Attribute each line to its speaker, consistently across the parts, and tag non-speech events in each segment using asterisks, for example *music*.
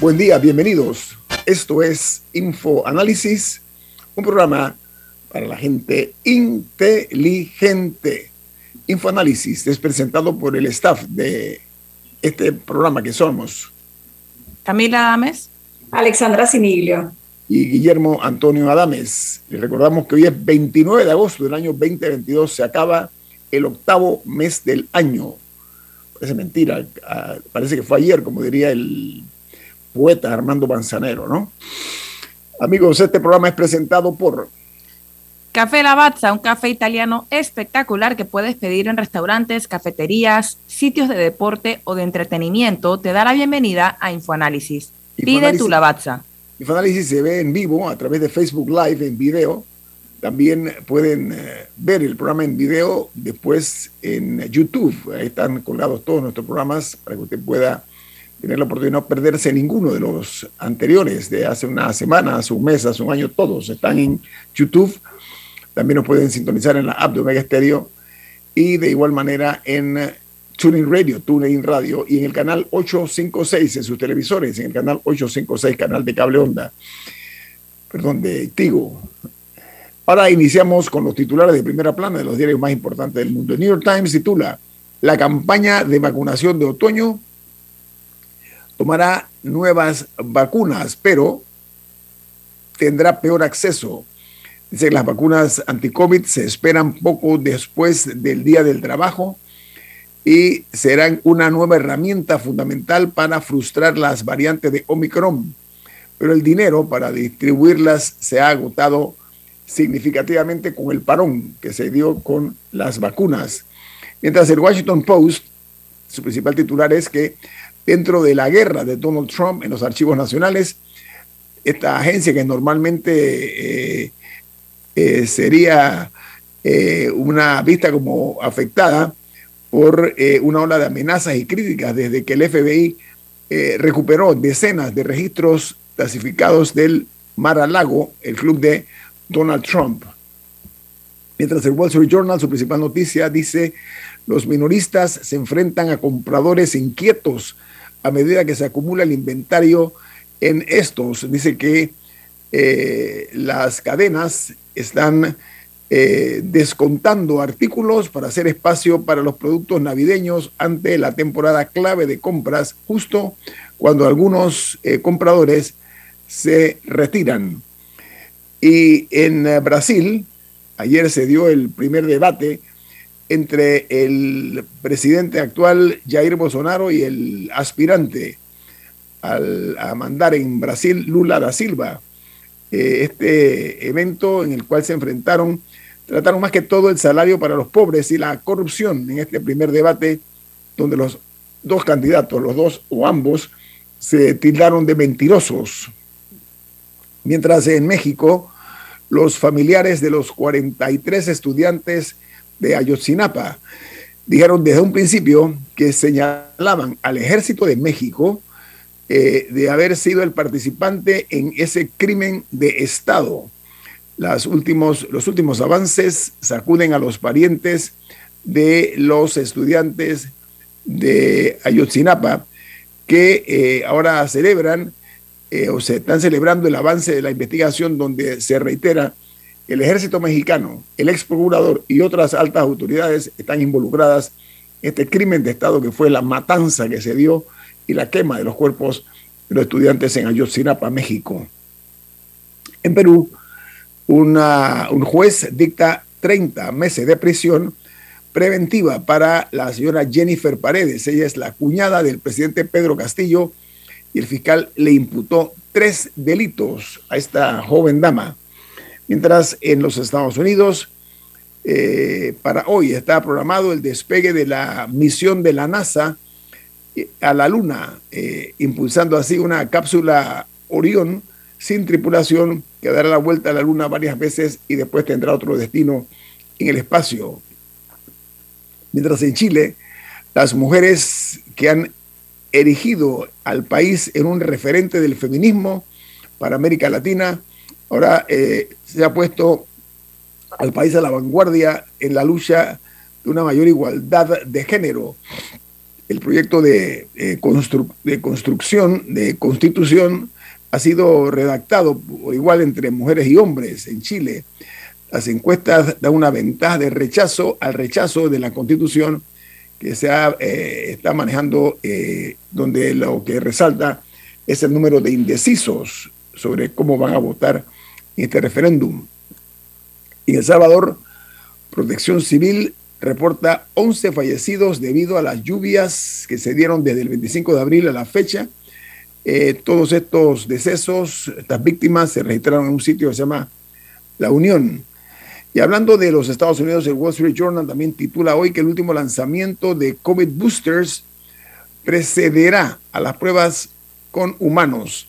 Speaker 1: Buen día, bienvenidos. Esto es Info Análisis, un programa para la gente inteligente. Info Análisis es presentado por el staff de este programa que somos
Speaker 2: Camila Adames,
Speaker 3: Alexandra Siniglio
Speaker 1: y Guillermo Antonio Adames. Les recordamos que hoy es 29 de agosto del año 2022, se acaba el octavo mes del año. Parece mentira, ah, parece que fue ayer, como diría el poeta Armando Manzanero, ¿no? Amigos, este programa es presentado por
Speaker 2: Café Lavazza, un café italiano espectacular que puedes pedir en restaurantes, cafeterías, sitios de deporte o de entretenimiento. Te da la bienvenida a Infoanálisis. Pide tu Lavazza.
Speaker 1: Infoanálisis se ve en vivo a través de Facebook Live en video. También pueden eh, ver el programa en video después en YouTube. Ahí están colgados todos nuestros programas para que usted pueda tener la oportunidad de no perderse ninguno de los anteriores de hace una semana, hace un mes, hace un año, todos están en YouTube. También nos pueden sintonizar en la app de Omega Stereo y de igual manera en TuneIn Radio, TuneIn Radio y en el canal 856 en sus televisores, en el canal 856, canal de cable onda, perdón, de Tigo. Ahora iniciamos con los titulares de primera plana de los diarios más importantes del mundo. El New York Times titula La campaña de vacunación de otoño tomará nuevas vacunas, pero tendrá peor acceso. Dice que las vacunas anti-COVID se esperan poco después del Día del Trabajo y serán una nueva herramienta fundamental para frustrar las variantes de Omicron. Pero el dinero para distribuirlas se ha agotado significativamente con el parón que se dio con las vacunas. Mientras el Washington Post, su principal titular es que dentro de la guerra de Donald Trump en los archivos nacionales. Esta agencia que normalmente eh, eh, sería eh, una vista como afectada por una ola de amenazas y críticas desde que el FBI recuperó decenas de registros clasificados del Mar a Lago, el club de Donald Trump. Mientras el Wall Street Journal, su principal noticia, dice, los minoristas se enfrentan a compradores inquietos a medida que se acumula el inventario en estos. Dice que eh, las cadenas están eh, descontando artículos para hacer espacio para los productos navideños ante la temporada clave de compras, justo cuando algunos eh, compradores se retiran. Y en Brasil, ayer se dio el primer debate entre el presidente actual Jair Bolsonaro y el aspirante a mandar en Brasil Lula da Silva. Eh, este evento en el cual se enfrentaron, trataron más que todo el salario para los pobres y la corrupción en este primer debate, donde los dos candidatos, los dos o ambos, se tildaron de mentirosos. Mientras en México, los familiares de los 43 estudiantes de Ayotzinapa. Dijeron desde un principio que señalaban al ejército de México eh, de haber sido el participante en ese crimen de Estado. Las últimos, los últimos avances sacuden a los parientes de los estudiantes de Ayotzinapa que eh, ahora celebran eh, o se están celebrando el avance de la investigación donde se reitera el ejército mexicano, el ex procurador y otras altas autoridades están involucradas en este crimen de Estado que fue la matanza que se dio y la quema de los cuerpos de los estudiantes en Ayotzinapa, México. En Perú, un juez dicta 30 meses de prisión preventiva para la señora Jennifer Paredes. Ella es la cuñada del presidente Pedro Castillo y el fiscal le imputó tres delitos a esta joven dama. Mientras en los Estados Unidos, eh, para hoy está programado el despegue de la misión de la NASA eh, a la Luna, eh, impulsando así una cápsula Orión sin tripulación que dará la vuelta a la Luna varias veces y después tendrá otro destino en el espacio. Mientras en Chile, las mujeres que han erigido al país en un referente del feminismo para América Latina, ahora eh, se ha puesto al país a la vanguardia en la lucha de una mayor igualdad de género. El proyecto de, eh, de construcción, de constitución, ha sido redactado por igual entre mujeres y hombres en Chile. Las encuestas dan una ventaja de rechazo al rechazo de la constitución que se eh, está manejando, eh, donde lo que resalta es el número de indecisos sobre cómo van a votar este referéndum. En El Salvador, Protección Civil reporta 11 fallecidos debido a las lluvias que se dieron desde el 25 de abril a la fecha eh, todos estos decesos, estas víctimas se registraron en un sitio que se llama La Unión. Y hablando de los Estados Unidos, el Wall Street Journal también titula hoy que el último lanzamiento de COVID boosters precederá a las pruebas con humanos.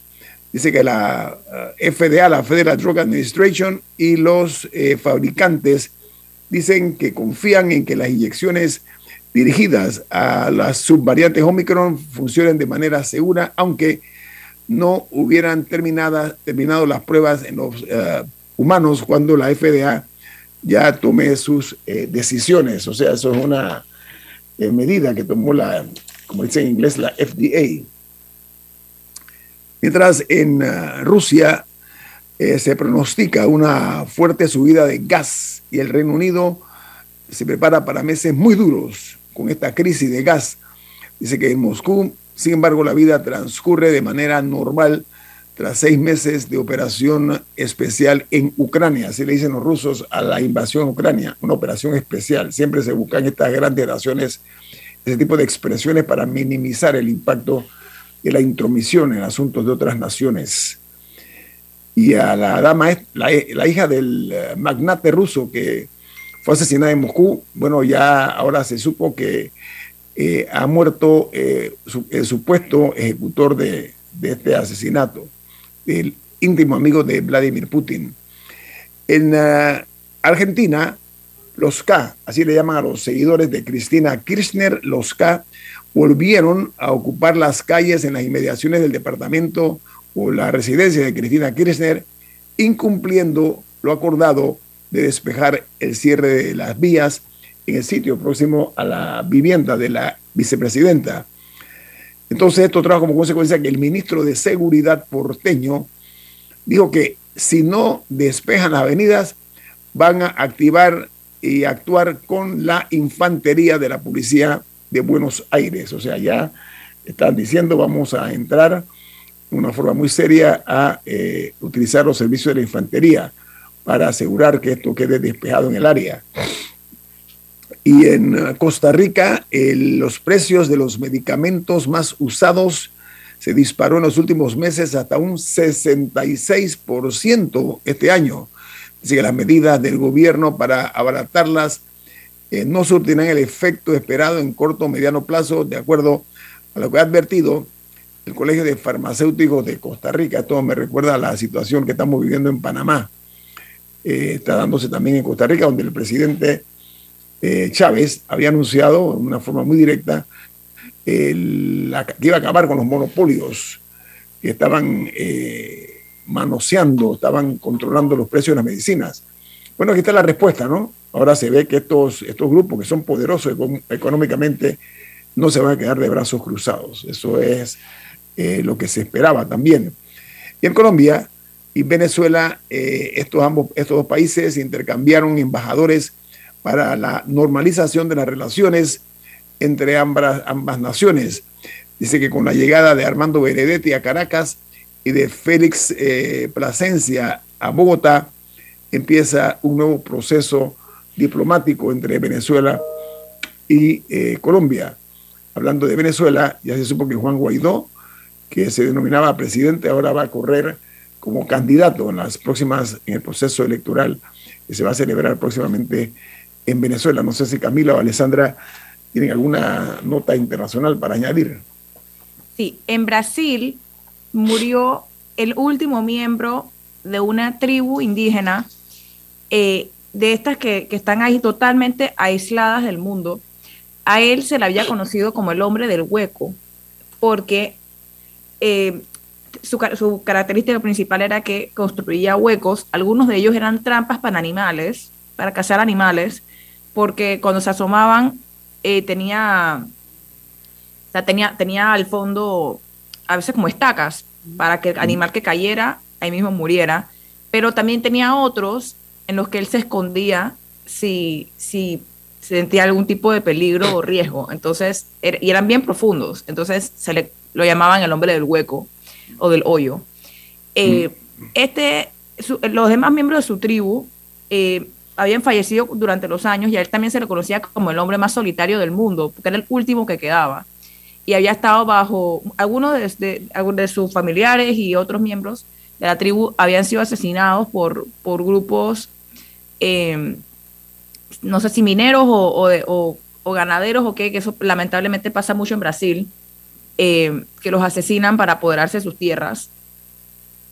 Speaker 1: Dice que la eh, FDA, la Federal Drug Administration y los eh, fabricantes dicen que confían en que las inyecciones dirigidas a las subvariantes Omicron funcionen de manera segura, aunque no hubieran terminado, terminado las pruebas en los eh, humanos cuando la FDA ya tome sus eh, decisiones. O sea, eso es una medida que tomó la, como dice en inglés, la FDA. Mientras en Rusia se pronostica una fuerte subida de gas y el Reino Unido se prepara para meses muy duros con esta crisis de gas. Dice que en Moscú, sin embargo, la vida transcurre de manera normal tras seis meses de operación especial en Ucrania. Así le dicen los rusos a la invasión a Ucrania, una operación especial. Siempre se buscan estas grandes naciones, ese tipo de expresiones para minimizar el impacto de la intromisión en asuntos de otras naciones. Y a la dama, la, la hija del eh, magnate ruso que fue asesinada en Moscú. Bueno, ya ahora se supo que eh, ha muerto eh, el supuesto ejecutor de, este asesinato, el íntimo amigo de Vladimir Putin. En uh, Argentina, los K, así le llaman a los seguidores de Cristina Kirchner, los K volvieron a ocupar las calles en las inmediaciones del departamento o la residencia de Cristina Kirchner, incumpliendo lo acordado de despejar el cierre de las vías en el sitio próximo a la vivienda de la vicepresidenta. Entonces esto trajo como consecuencia que el ministro de Seguridad porteño dijo que si no despejan las avenidas, van a activar y actuar con la infantería de la policía de Buenos Aires. O sea, ya están diciendo vamos a entrar de una forma muy seria a eh, utilizar los servicios de la infantería para asegurar que esto quede despejado en el área. Y en Costa Rica, los precios de los medicamentos más usados se disparó en los últimos meses hasta un 66% este año. Así que las medidas del gobierno para abaratarlas eh, no surtirán el efecto esperado en corto o mediano plazo, de acuerdo a lo que ha advertido el Colegio de Farmacéuticos de Costa Rica. Esto me recuerda a la situación que estamos viviendo en Panamá. Eh, está dándose también en Costa Rica, donde el presidente eh, Chávez había anunciado de una forma muy directa que iba a acabar con los monopolios que estaban manoseando, estaban controlando los precios de las medicinas. Bueno, aquí está la respuesta, ¿no? Ahora se ve que estos, estos grupos que son poderosos económicamente no se van a quedar de brazos cruzados. Eso es lo que se esperaba también. Y en Colombia, y Venezuela, eh, estos, ambos, estos dos países intercambiaron embajadores para la normalización de las relaciones entre ambas, ambas naciones. Dice que con la llegada de Armando Benedetti a Caracas y de Félix eh, Plasencia a Bogotá, empieza un nuevo proceso diplomático entre Venezuela y eh, Colombia. Hablando de Venezuela, ya se supo que Juan Guaidó, que se denominaba presidente, ahora va a correr como candidato en las próximas, en el proceso electoral que se va a celebrar próximamente en Venezuela. No sé si Camila o Alessandra tienen alguna nota internacional para añadir.
Speaker 2: Sí, en Brasil murió el último miembro de una tribu indígena, eh, de estas que, están ahí totalmente aisladas del mundo. A él se le había conocido como el hombre del hueco, porque eh, su, su, característica principal era que construía huecos, algunos de ellos eran trampas para animales, para cazar animales, porque cuando se asomaban eh, tenía, tenía, tenía al fondo a veces como estacas para que el animal que cayera ahí mismo muriera, pero también tenía otros en los que él se escondía si, si sentía algún tipo de peligro o riesgo. Entonces, er, y eran bien profundos, entonces se le, lo llamaban el hombre del hueco o del hoyo. Eh, mm. este, los demás miembros de su tribu eh, habían fallecido durante los años y a él también se le conocía como el hombre más solitario del mundo, porque era el último que quedaba. Y había estado bajo, algunos de, de, sus familiares y otros miembros de la tribu habían sido asesinados por, por grupos, eh, no sé si mineros o, o, ganaderos o qué, que eso lamentablemente pasa mucho en Brasil, eh, que los asesinan para apoderarse de sus tierras.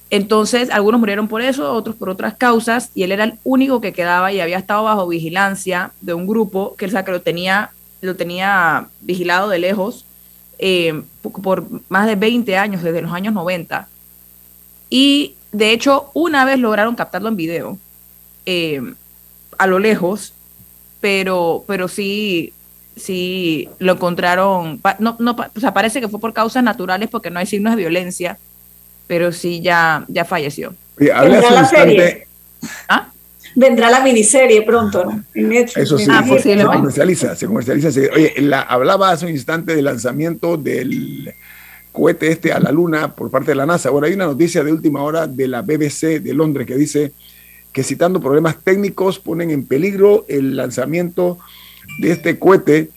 Speaker 2: Entonces, algunos murieron por eso, otros por otras causas, y él era el único que quedaba y había estado bajo vigilancia de un grupo que, que lo, tenía, lo tenía vigilado de lejos eh, por más de 20 años, desde los años 90. Y de hecho, una vez lograron captarlo en video, eh, a lo lejos, pero, pero sí, sí lo encontraron, no, no, o sea, parece que fue por causas naturales porque no hay signos de violencia pero sí ya, ya falleció.
Speaker 3: Vendrá la serie. ¿Ah? Vendrá la miniserie pronto, ¿no?
Speaker 1: Eso sí, ah, se, comercializa, se comercializa. oye, la, hablaba hace un instante del lanzamiento del cohete este a la luna por parte de la NASA. Ahora hay una noticia de última hora de la BBC de Londres que dice que citando problemas técnicos ponen en peligro el lanzamiento de este cohete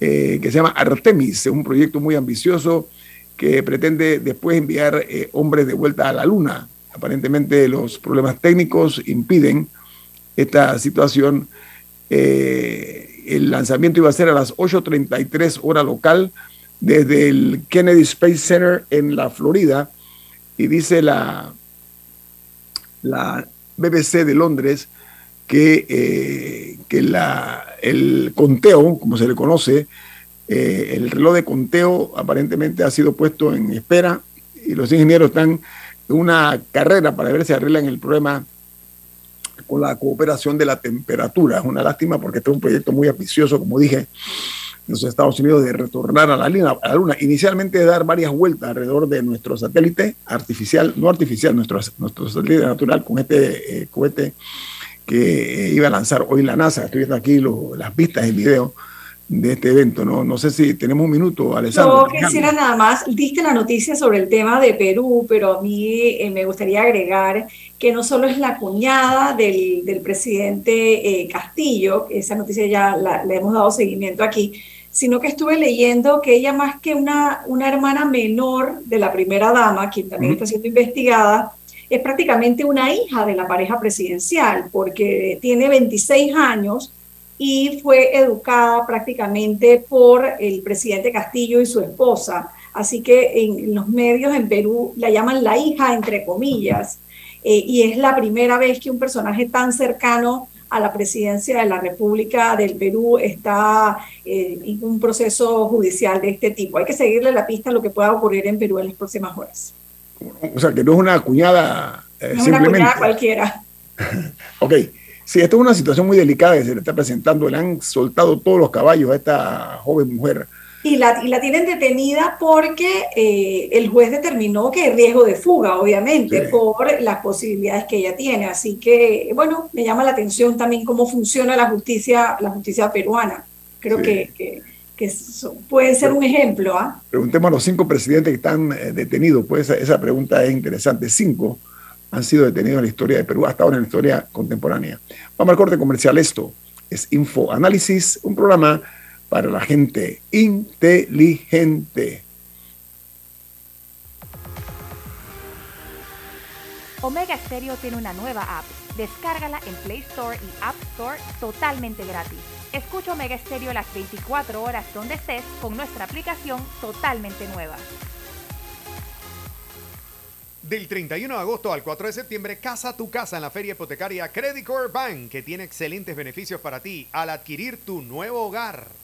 Speaker 1: eh, que se llama Artemis, es un proyecto muy ambicioso que pretende después enviar eh, hombres de vuelta a la Luna. Aparentemente los problemas técnicos impiden esta situación. Eh, el lanzamiento iba a ser a las 8.33 hora local desde el Kennedy Space Center en la Florida y dice la, la BBC de Londres que, eh, que la, el conteo, como se le conoce, eh, el reloj de conteo aparentemente ha sido puesto en espera y los ingenieros están en una carrera para ver si arreglan el problema con la cooperación de la temperatura. Es una lástima porque este es un proyecto muy ambicioso, como dije, los Estados Unidos de retornar a la, luna, a la Luna. Inicialmente de dar varias vueltas alrededor de nuestro satélite artificial, no artificial, nuestro, nuestro satélite natural con este eh, cohete que iba a lanzar hoy la NASA. Estoy viendo aquí las vistas en video de este evento. No, no sé si tenemos un minuto, Alessandro.
Speaker 3: Yo quisiera nada más, diste la noticia sobre el tema de Perú, pero a mí eh, me gustaría agregar que no solo es la cuñada del, del presidente eh, Castillo, esa noticia ya la, le hemos dado seguimiento aquí, sino que estuve leyendo que ella más que una, una hermana menor de la primera dama, quien también está siendo investigada, es prácticamente una hija de la pareja presidencial, porque tiene 26 años y fue educada prácticamente por el presidente Castillo y su esposa. Así que en los medios en Perú la llaman la hija, entre comillas, eh, y es la primera vez que un personaje tan cercano a la presidencia de la República del Perú está eh, en un proceso judicial de este tipo. Hay que seguirle la pista a lo que pueda ocurrir en Perú en las próximas horas.
Speaker 1: O sea, que no es una cuñada.
Speaker 3: Eh, no es una cuñada cualquiera. *laughs*
Speaker 1: ok. Sí, esto es una situación muy delicada que se le está presentando. Le han soltado todos los caballos a esta joven mujer.
Speaker 3: Y la, y la tienen detenida porque eh, el juez determinó que hay riesgo de fuga, obviamente, por las posibilidades que ella tiene. Así que, bueno, me llama la atención también cómo funciona la justicia, la justicia peruana. Creo que, que, puede ser un ejemplo. ¿ah?
Speaker 1: Preguntemos a los cinco presidentes que están eh, detenidos, pues esa, esa pregunta es interesante. Cinco han sido detenidos en la historia de Perú, hasta ahora en la historia contemporánea. Vamos al corte comercial. Esto es Info Análisis, un programa para la gente inteligente.
Speaker 4: Omega Stereo tiene una nueva app. Descárgala en Play Store y App Store totalmente gratis. Escucha Omega Stereo las 24 horas donde estés con nuestra aplicación totalmente nueva.
Speaker 5: Del 31 de agosto al 4 de septiembre, casa tu casa en la feria hipotecaria Credit Core Bank, que tiene excelentes beneficios para ti al adquirir tu nuevo hogar.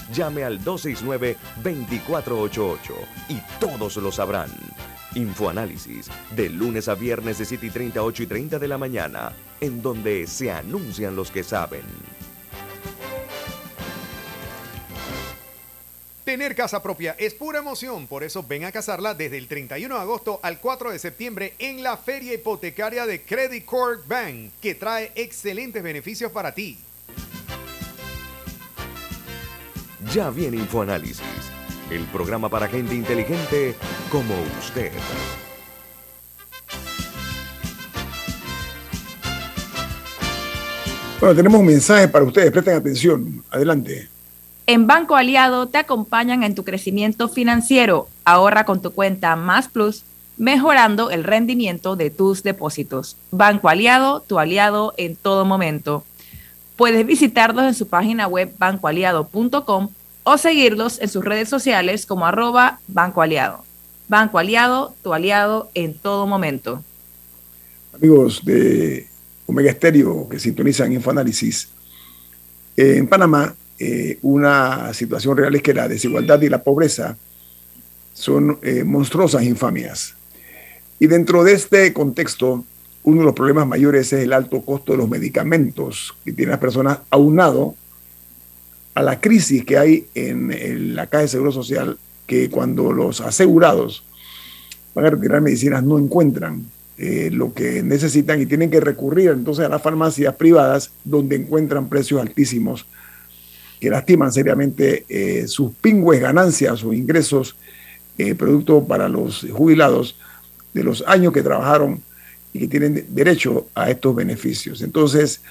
Speaker 6: Llame al 269-2488 y todos lo sabrán. Infoanálisis, de lunes a viernes de 7 y 30, 8 y 30 de la mañana, en donde se anuncian los que saben.
Speaker 5: Tener casa propia es pura emoción, por eso ven a casarla desde el 31 de agosto al 4 de septiembre en la feria hipotecaria de Credit Corp Bank, que trae excelentes beneficios para ti.
Speaker 6: Ya viene InfoAnálisis, el programa para gente inteligente como usted.
Speaker 1: Bueno, tenemos un mensaje para ustedes, presten atención. Adelante.
Speaker 2: En Banco Aliado te acompañan en tu crecimiento financiero. Ahorra con tu cuenta Más Plus, mejorando el rendimiento de tus depósitos. Banco Aliado, tu aliado en todo momento. Puedes visitarlos en su página web bancoaliado.com o seguirlos en sus redes sociales como arroba Banco Aliado. Banco Aliado, tu aliado en todo momento.
Speaker 1: Amigos de Omega Estéreo que sintonizan Infoanálisis, en Panamá eh, una situación real es que la desigualdad y la pobreza son eh, monstruosas infamias. Y dentro de este contexto, uno de los problemas mayores es el alto costo de los medicamentos que tienen las personas aunado a la crisis que hay en, la Caja de Seguro Social, que cuando los asegurados van a retirar medicinas no encuentran eh, lo que necesitan y tienen que recurrir entonces a las farmacias privadas donde encuentran precios altísimos que lastiman seriamente eh, sus pingües ganancias o ingresos, eh, producto para los jubilados de los años que trabajaron y que tienen derecho a estos beneficios. Entonces,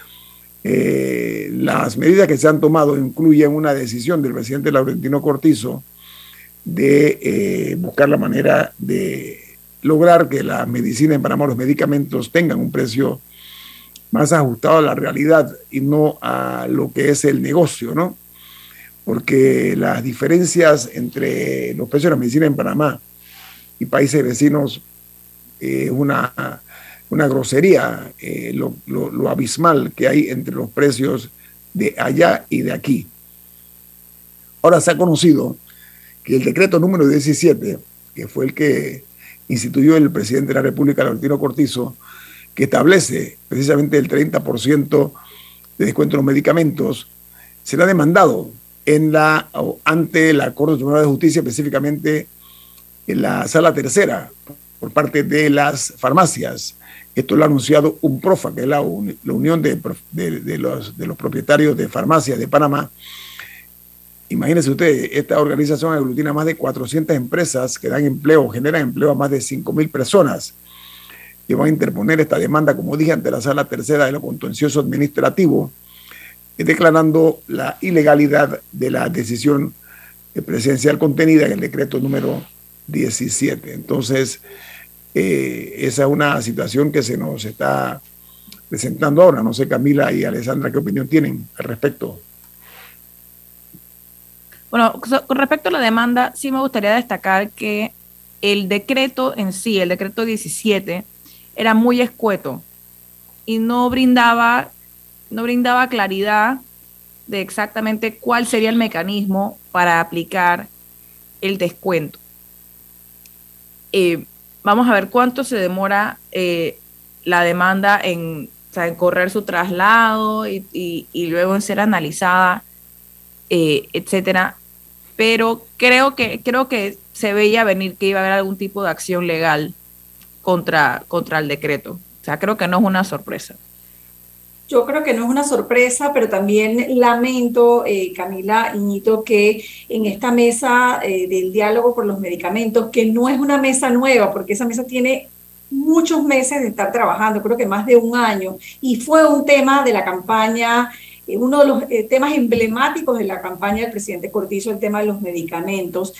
Speaker 1: eh, las medidas que se han tomado incluyen una decisión del presidente Laurentino Cortizo de eh, buscar la manera de lograr que la medicina en Panamá, los medicamentos tengan un precio más ajustado a la realidad y no a lo que es el negocio, ¿no? Porque las diferencias entre los precios de la medicina en Panamá y países vecinos es eh, una una grosería eh, lo, abismal que hay entre los precios de allá y de aquí. Ahora se ha conocido que el decreto número 17, que fue el que instituyó el presidente de la República, Laurentino Cortizo, que establece precisamente el 30% de descuento en los medicamentos, será demandado en la, ante la Corte de Justicia, específicamente en la sala tercera, por parte de las farmacias esto lo ha anunciado UNPROFA, que es la, unión de, los, propietarios de farmacias de Panamá. Imagínense ustedes, esta organización aglutina más de 400 empresas que dan empleo, generan empleo a más de 5.000 personas y van a interponer esta demanda, como dije, ante la sala tercera de lo contencioso administrativo, declarando la ilegalidad de la decisión presidencial contenida en el decreto número 17. Entonces, eh, esa es una situación que se nos está presentando ahora. No sé, Camila y Alessandra, ¿qué opinión tienen al respecto?
Speaker 2: Bueno, con respecto a la demanda, sí me gustaría destacar que el decreto en sí, el decreto 17, era muy escueto y no brindaba, no brindaba claridad de exactamente cuál sería el mecanismo para aplicar el descuento. Eh, vamos a ver cuánto se demora eh, la demanda en, correr su traslado y, luego en ser analizada, eh, etcétera. Pero creo que, creo que se veía venir que iba a haber algún tipo de acción legal contra, contra el decreto. O sea, creo que no es una sorpresa.
Speaker 3: Yo creo que no es una sorpresa, pero también lamento, eh, Camila Iñito, que en esta mesa eh, del diálogo por los medicamentos, que no es una mesa nueva, porque esa mesa tiene muchos meses de estar trabajando, creo que más de un año, y fue un tema de la campaña, eh, uno de los temas emblemáticos de la campaña del presidente Cortizo, el tema de los medicamentos.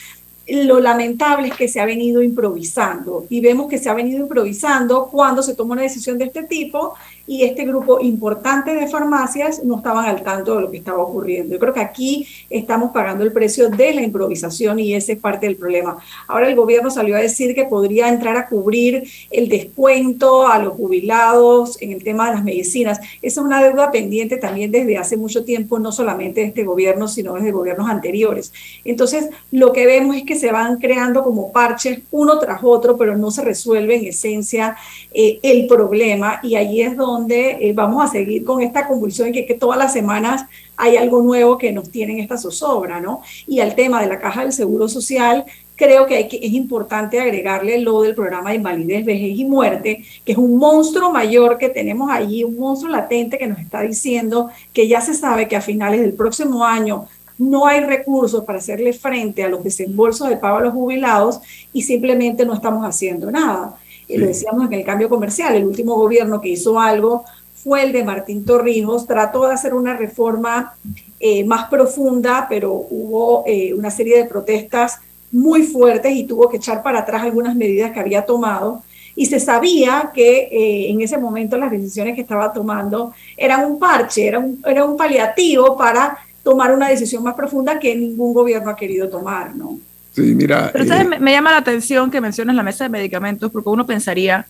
Speaker 3: Lo lamentable es que se ha venido improvisando y vemos que se ha venido improvisando cuando se toma una decisión de este tipo y este grupo importante de farmacias no estaban al tanto de lo que estaba ocurriendo. Yo creo que aquí estamos pagando el precio de la improvisación y ese es parte del problema. Ahora el gobierno salió a decir que podría entrar a cubrir el descuento a los jubilados en el tema de las medicinas. Esa es una deuda pendiente también desde hace mucho tiempo, no solamente de este gobierno, sino desde gobiernos anteriores. Entonces, lo que vemos es que se van creando como parches uno tras otro, pero no se resuelve en esencia eh, el problema y ahí es donde donde eh, vamos a seguir con esta convulsión en que, todas las semanas hay algo nuevo que nos tienen esta zozobra, ¿no? Y al tema de la caja del Seguro Social, creo que, hay que es importante agregarle lo del programa de invalidez, vejez y muerte, que es un monstruo mayor que tenemos allí, un monstruo latente que nos está diciendo que ya se sabe que a finales del próximo año no hay recursos para hacerle frente a los desembolsos de pago a los jubilados y simplemente no estamos haciendo nada lo decíamos en el cambio comercial, el último gobierno que hizo algo fue el de Martín Torrijos, trató de hacer una reforma eh, más profunda, pero hubo eh, una serie de protestas muy fuertes y tuvo que echar para atrás algunas medidas que había tomado. Y se sabía que eh, en ese momento las decisiones que estaba tomando eran un parche, era un, era un paliativo para tomar una decisión más profunda que ningún gobierno ha querido tomar, ¿no?
Speaker 1: Sí, mira.
Speaker 2: Pero eh, me, llama la atención que menciones la mesa de medicamentos, porque uno pensaría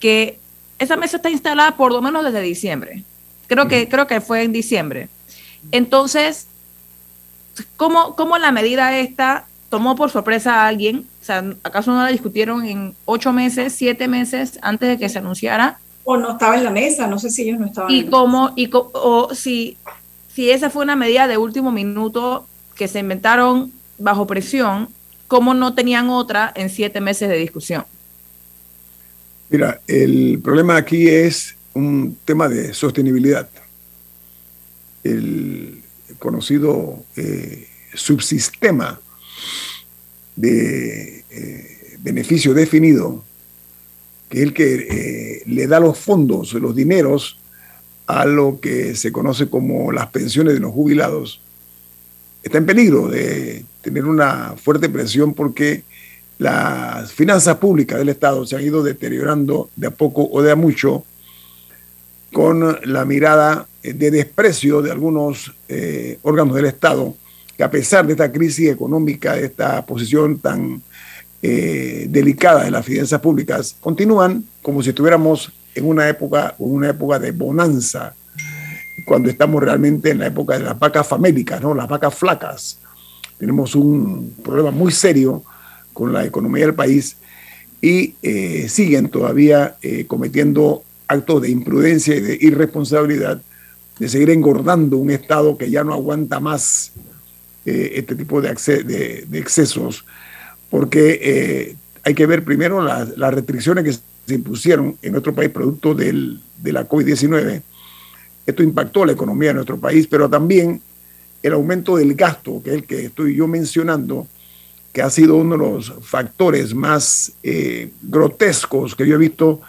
Speaker 2: que esa mesa está instalada por lo menos desde diciembre. Creo que, creo que fue en diciembre. Entonces, ¿cómo, ¿cómo la medida esta tomó por sorpresa a alguien? O sea, ¿acaso no la discutieron en ocho meses, siete meses antes de que se anunciara?
Speaker 3: O no estaba en la mesa, no sé si ellos no estaban.
Speaker 2: Y cómo, y o si, si esa fue una medida de último minuto que se inventaron bajo presión, ¿cómo no tenían otra en siete meses de discusión?
Speaker 1: Mira, el problema aquí es un tema de sostenibilidad. El conocido eh, subsistema de eh, beneficio definido, que es el que eh, le da los fondos, los dineros a lo que se conoce como las pensiones de los jubilados, está en peligro de tener una fuerte presión porque las finanzas públicas del Estado se han ido deteriorando de a poco o de a mucho con la mirada de desprecio de algunos eh, órganos del Estado que a pesar de esta crisis económica, de esta posición tan eh, delicada de las finanzas públicas, continúan como si estuviéramos en una época, en una época de bonanza cuando estamos realmente en la época de las vacas famélicas, ¿no? las vacas flacas. Tenemos un problema muy serio con la economía del país y eh, siguen todavía eh, cometiendo actos de imprudencia y de irresponsabilidad de seguir engordando un Estado que ya no aguanta más eh, este tipo de, excesos, porque hay que ver primero las, las restricciones que se impusieron en nuestro país producto del, de la COVID-19 esto impactó la economía de nuestro país, pero también el aumento del gasto, que es el que estoy yo mencionando, que ha sido uno de los factores más eh, grotescos que yo he visto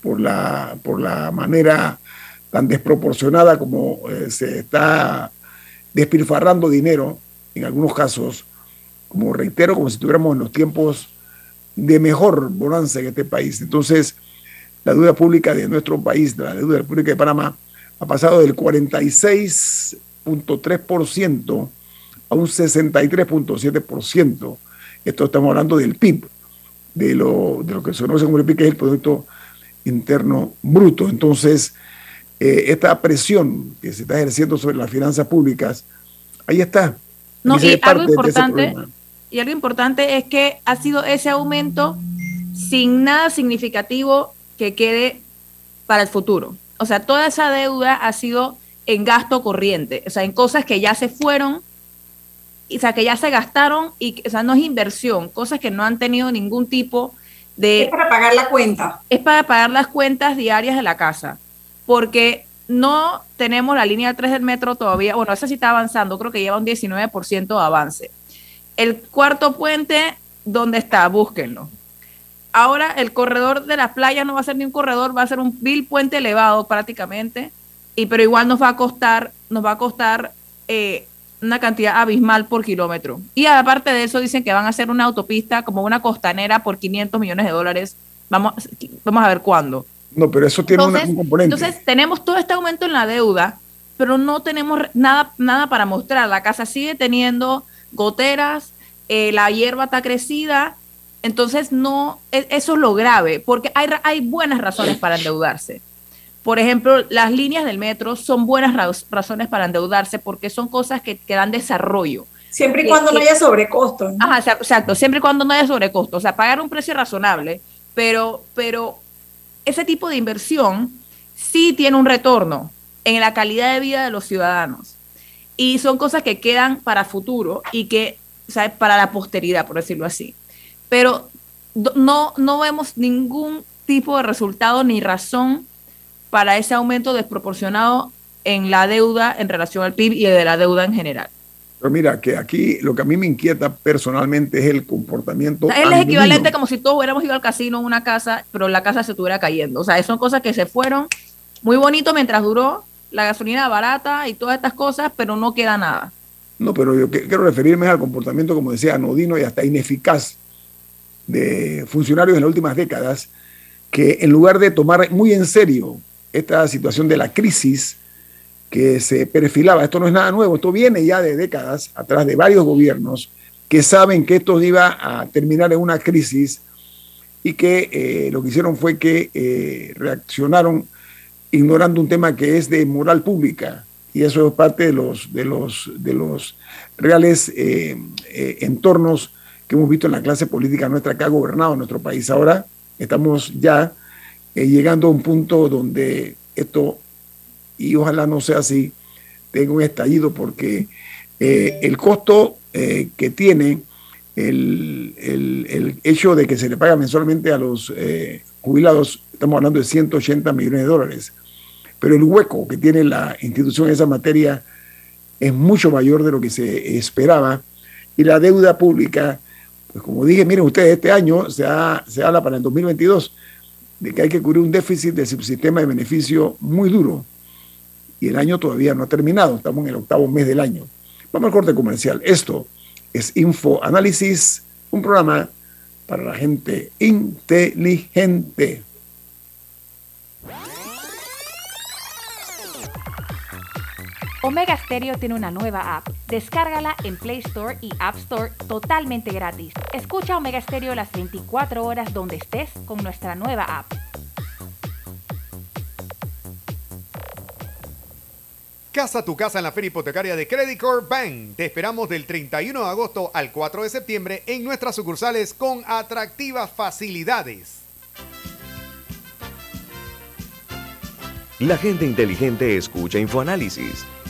Speaker 1: por la, por la manera tan desproporcionada como eh, se está despilfarrando dinero, en algunos casos, como reitero, como si estuviéramos en los tiempos de mejor bonanza en este país. Entonces, la deuda pública de nuestro país, la deuda pública de Panamá, ha pasado del 46.3% a un 63.7%. Esto estamos hablando del PIB, de lo, de lo que se conoce como el PIB, que es el Producto Interno Bruto. Entonces, eh, esta presión que se está ejerciendo sobre las finanzas públicas, ahí está.
Speaker 2: No, y algo importante, y algo importante es que ha sido ese aumento sin nada significativo que quede para el futuro. O sea, toda esa deuda ha sido en gasto corriente, o sea, en cosas que ya se fueron, o sea, que ya se gastaron y, o sea, no es inversión, cosas que no han tenido ningún tipo de...
Speaker 3: Es para pagar la cuenta.
Speaker 2: Es para pagar las cuentas diarias de la casa, porque no tenemos la línea 3 del metro todavía, bueno, esa sí está avanzando, creo que lleva un 19% de avance. El cuarto puente, ¿dónde está? Búsquenlo. Ahora el corredor de las playas no va a ser ni un corredor, va a ser un vil puente elevado prácticamente, y pero igual nos va a costar, nos va a costar eh, una cantidad abismal por kilómetro. Y aparte de eso dicen que van a hacer una autopista como una costanera por 500 millones de dólares. Vamos, vamos a ver cuándo.
Speaker 1: No, pero eso tiene un componente.
Speaker 2: Entonces tenemos todo este aumento en la deuda, pero no tenemos nada, nada para mostrar. La casa sigue teniendo goteras, eh, la hierba está crecida entonces, no, e, eso es lo grave, porque hay, hay buenas razones para endeudarse. Por ejemplo, las líneas del metro son buenas razones para endeudarse porque son cosas que, que dan desarrollo.
Speaker 3: Siempre y cuando no haya sobrecosto.
Speaker 2: Ajá, exacto, siempre y cuando no haya sobrecosto. O sea, pagar un precio razonable, pero, pero ese tipo de inversión sí tiene un retorno en la calidad de vida de los ciudadanos. Y son cosas que quedan para futuro y que, o sea, para la posteridad, por decirlo así pero no, no vemos ningún tipo de resultado ni razón para ese aumento desproporcionado en la deuda en relación al PIB y de la deuda en general.
Speaker 1: Pero mira, que aquí lo que a mí me inquieta personalmente es el comportamiento.
Speaker 2: es equivalente como si todos hubiéramos ido al casino en una casa, pero la casa se estuviera cayendo. O sea, son cosas que se fueron muy bonito mientras duró la gasolina barata y todas estas cosas, pero no queda nada.
Speaker 1: No, pero yo quiero referirme al comportamiento, como decía, anodino y hasta ineficaz de funcionarios en las últimas décadas que en lugar de tomar muy en serio esta situación de la crisis que se perfilaba, esto no es nada nuevo, esto viene ya de décadas atrás de varios gobiernos que saben que esto iba a terminar en una crisis y que eh, lo que hicieron fue que eh, reaccionaron ignorando un tema que es de moral pública y eso es parte de los, de los, de los reales eh, entornos que hemos visto en la clase política nuestra que ha gobernado nuestro país. Ahora estamos ya eh, llegando a un punto donde esto, y ojalá no sea así, tenga un estallido porque eh, el costo eh, que tiene el, el, hecho de que se le paga mensualmente a los jubilados, estamos hablando de 180 millones de dólares, pero el hueco que tiene la institución en esa materia es mucho mayor de lo que se esperaba. Y la deuda pública pues como dije, miren ustedes, este año se, se habla para el 2022 de que hay que cubrir un déficit del subsistema de beneficio muy duro. Y el año todavía no ha terminado, estamos en el octavo mes del año. Vamos al corte comercial. Esto es Info Análisis, un programa para la gente inteligente.
Speaker 4: Omega Stereo tiene una nueva app. Descárgala en Play Store y App Store totalmente gratis. Escucha Omega Stereo las 24 horas donde estés con nuestra nueva app.
Speaker 5: Casa tu casa en la feria hipotecaria de Credit Corp Bank. Te esperamos del 31 de agosto al 4 de septiembre en nuestras sucursales con atractivas facilidades.
Speaker 6: La gente inteligente escucha InfoAnálisis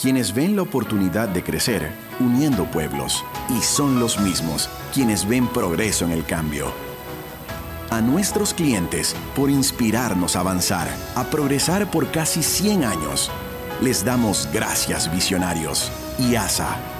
Speaker 7: quienes ven la oportunidad de crecer uniendo pueblos y son los mismos quienes ven progreso en el cambio. A nuestros clientes por inspirarnos a avanzar, a progresar por casi 100 años. Les damos gracias visionarios y ASA.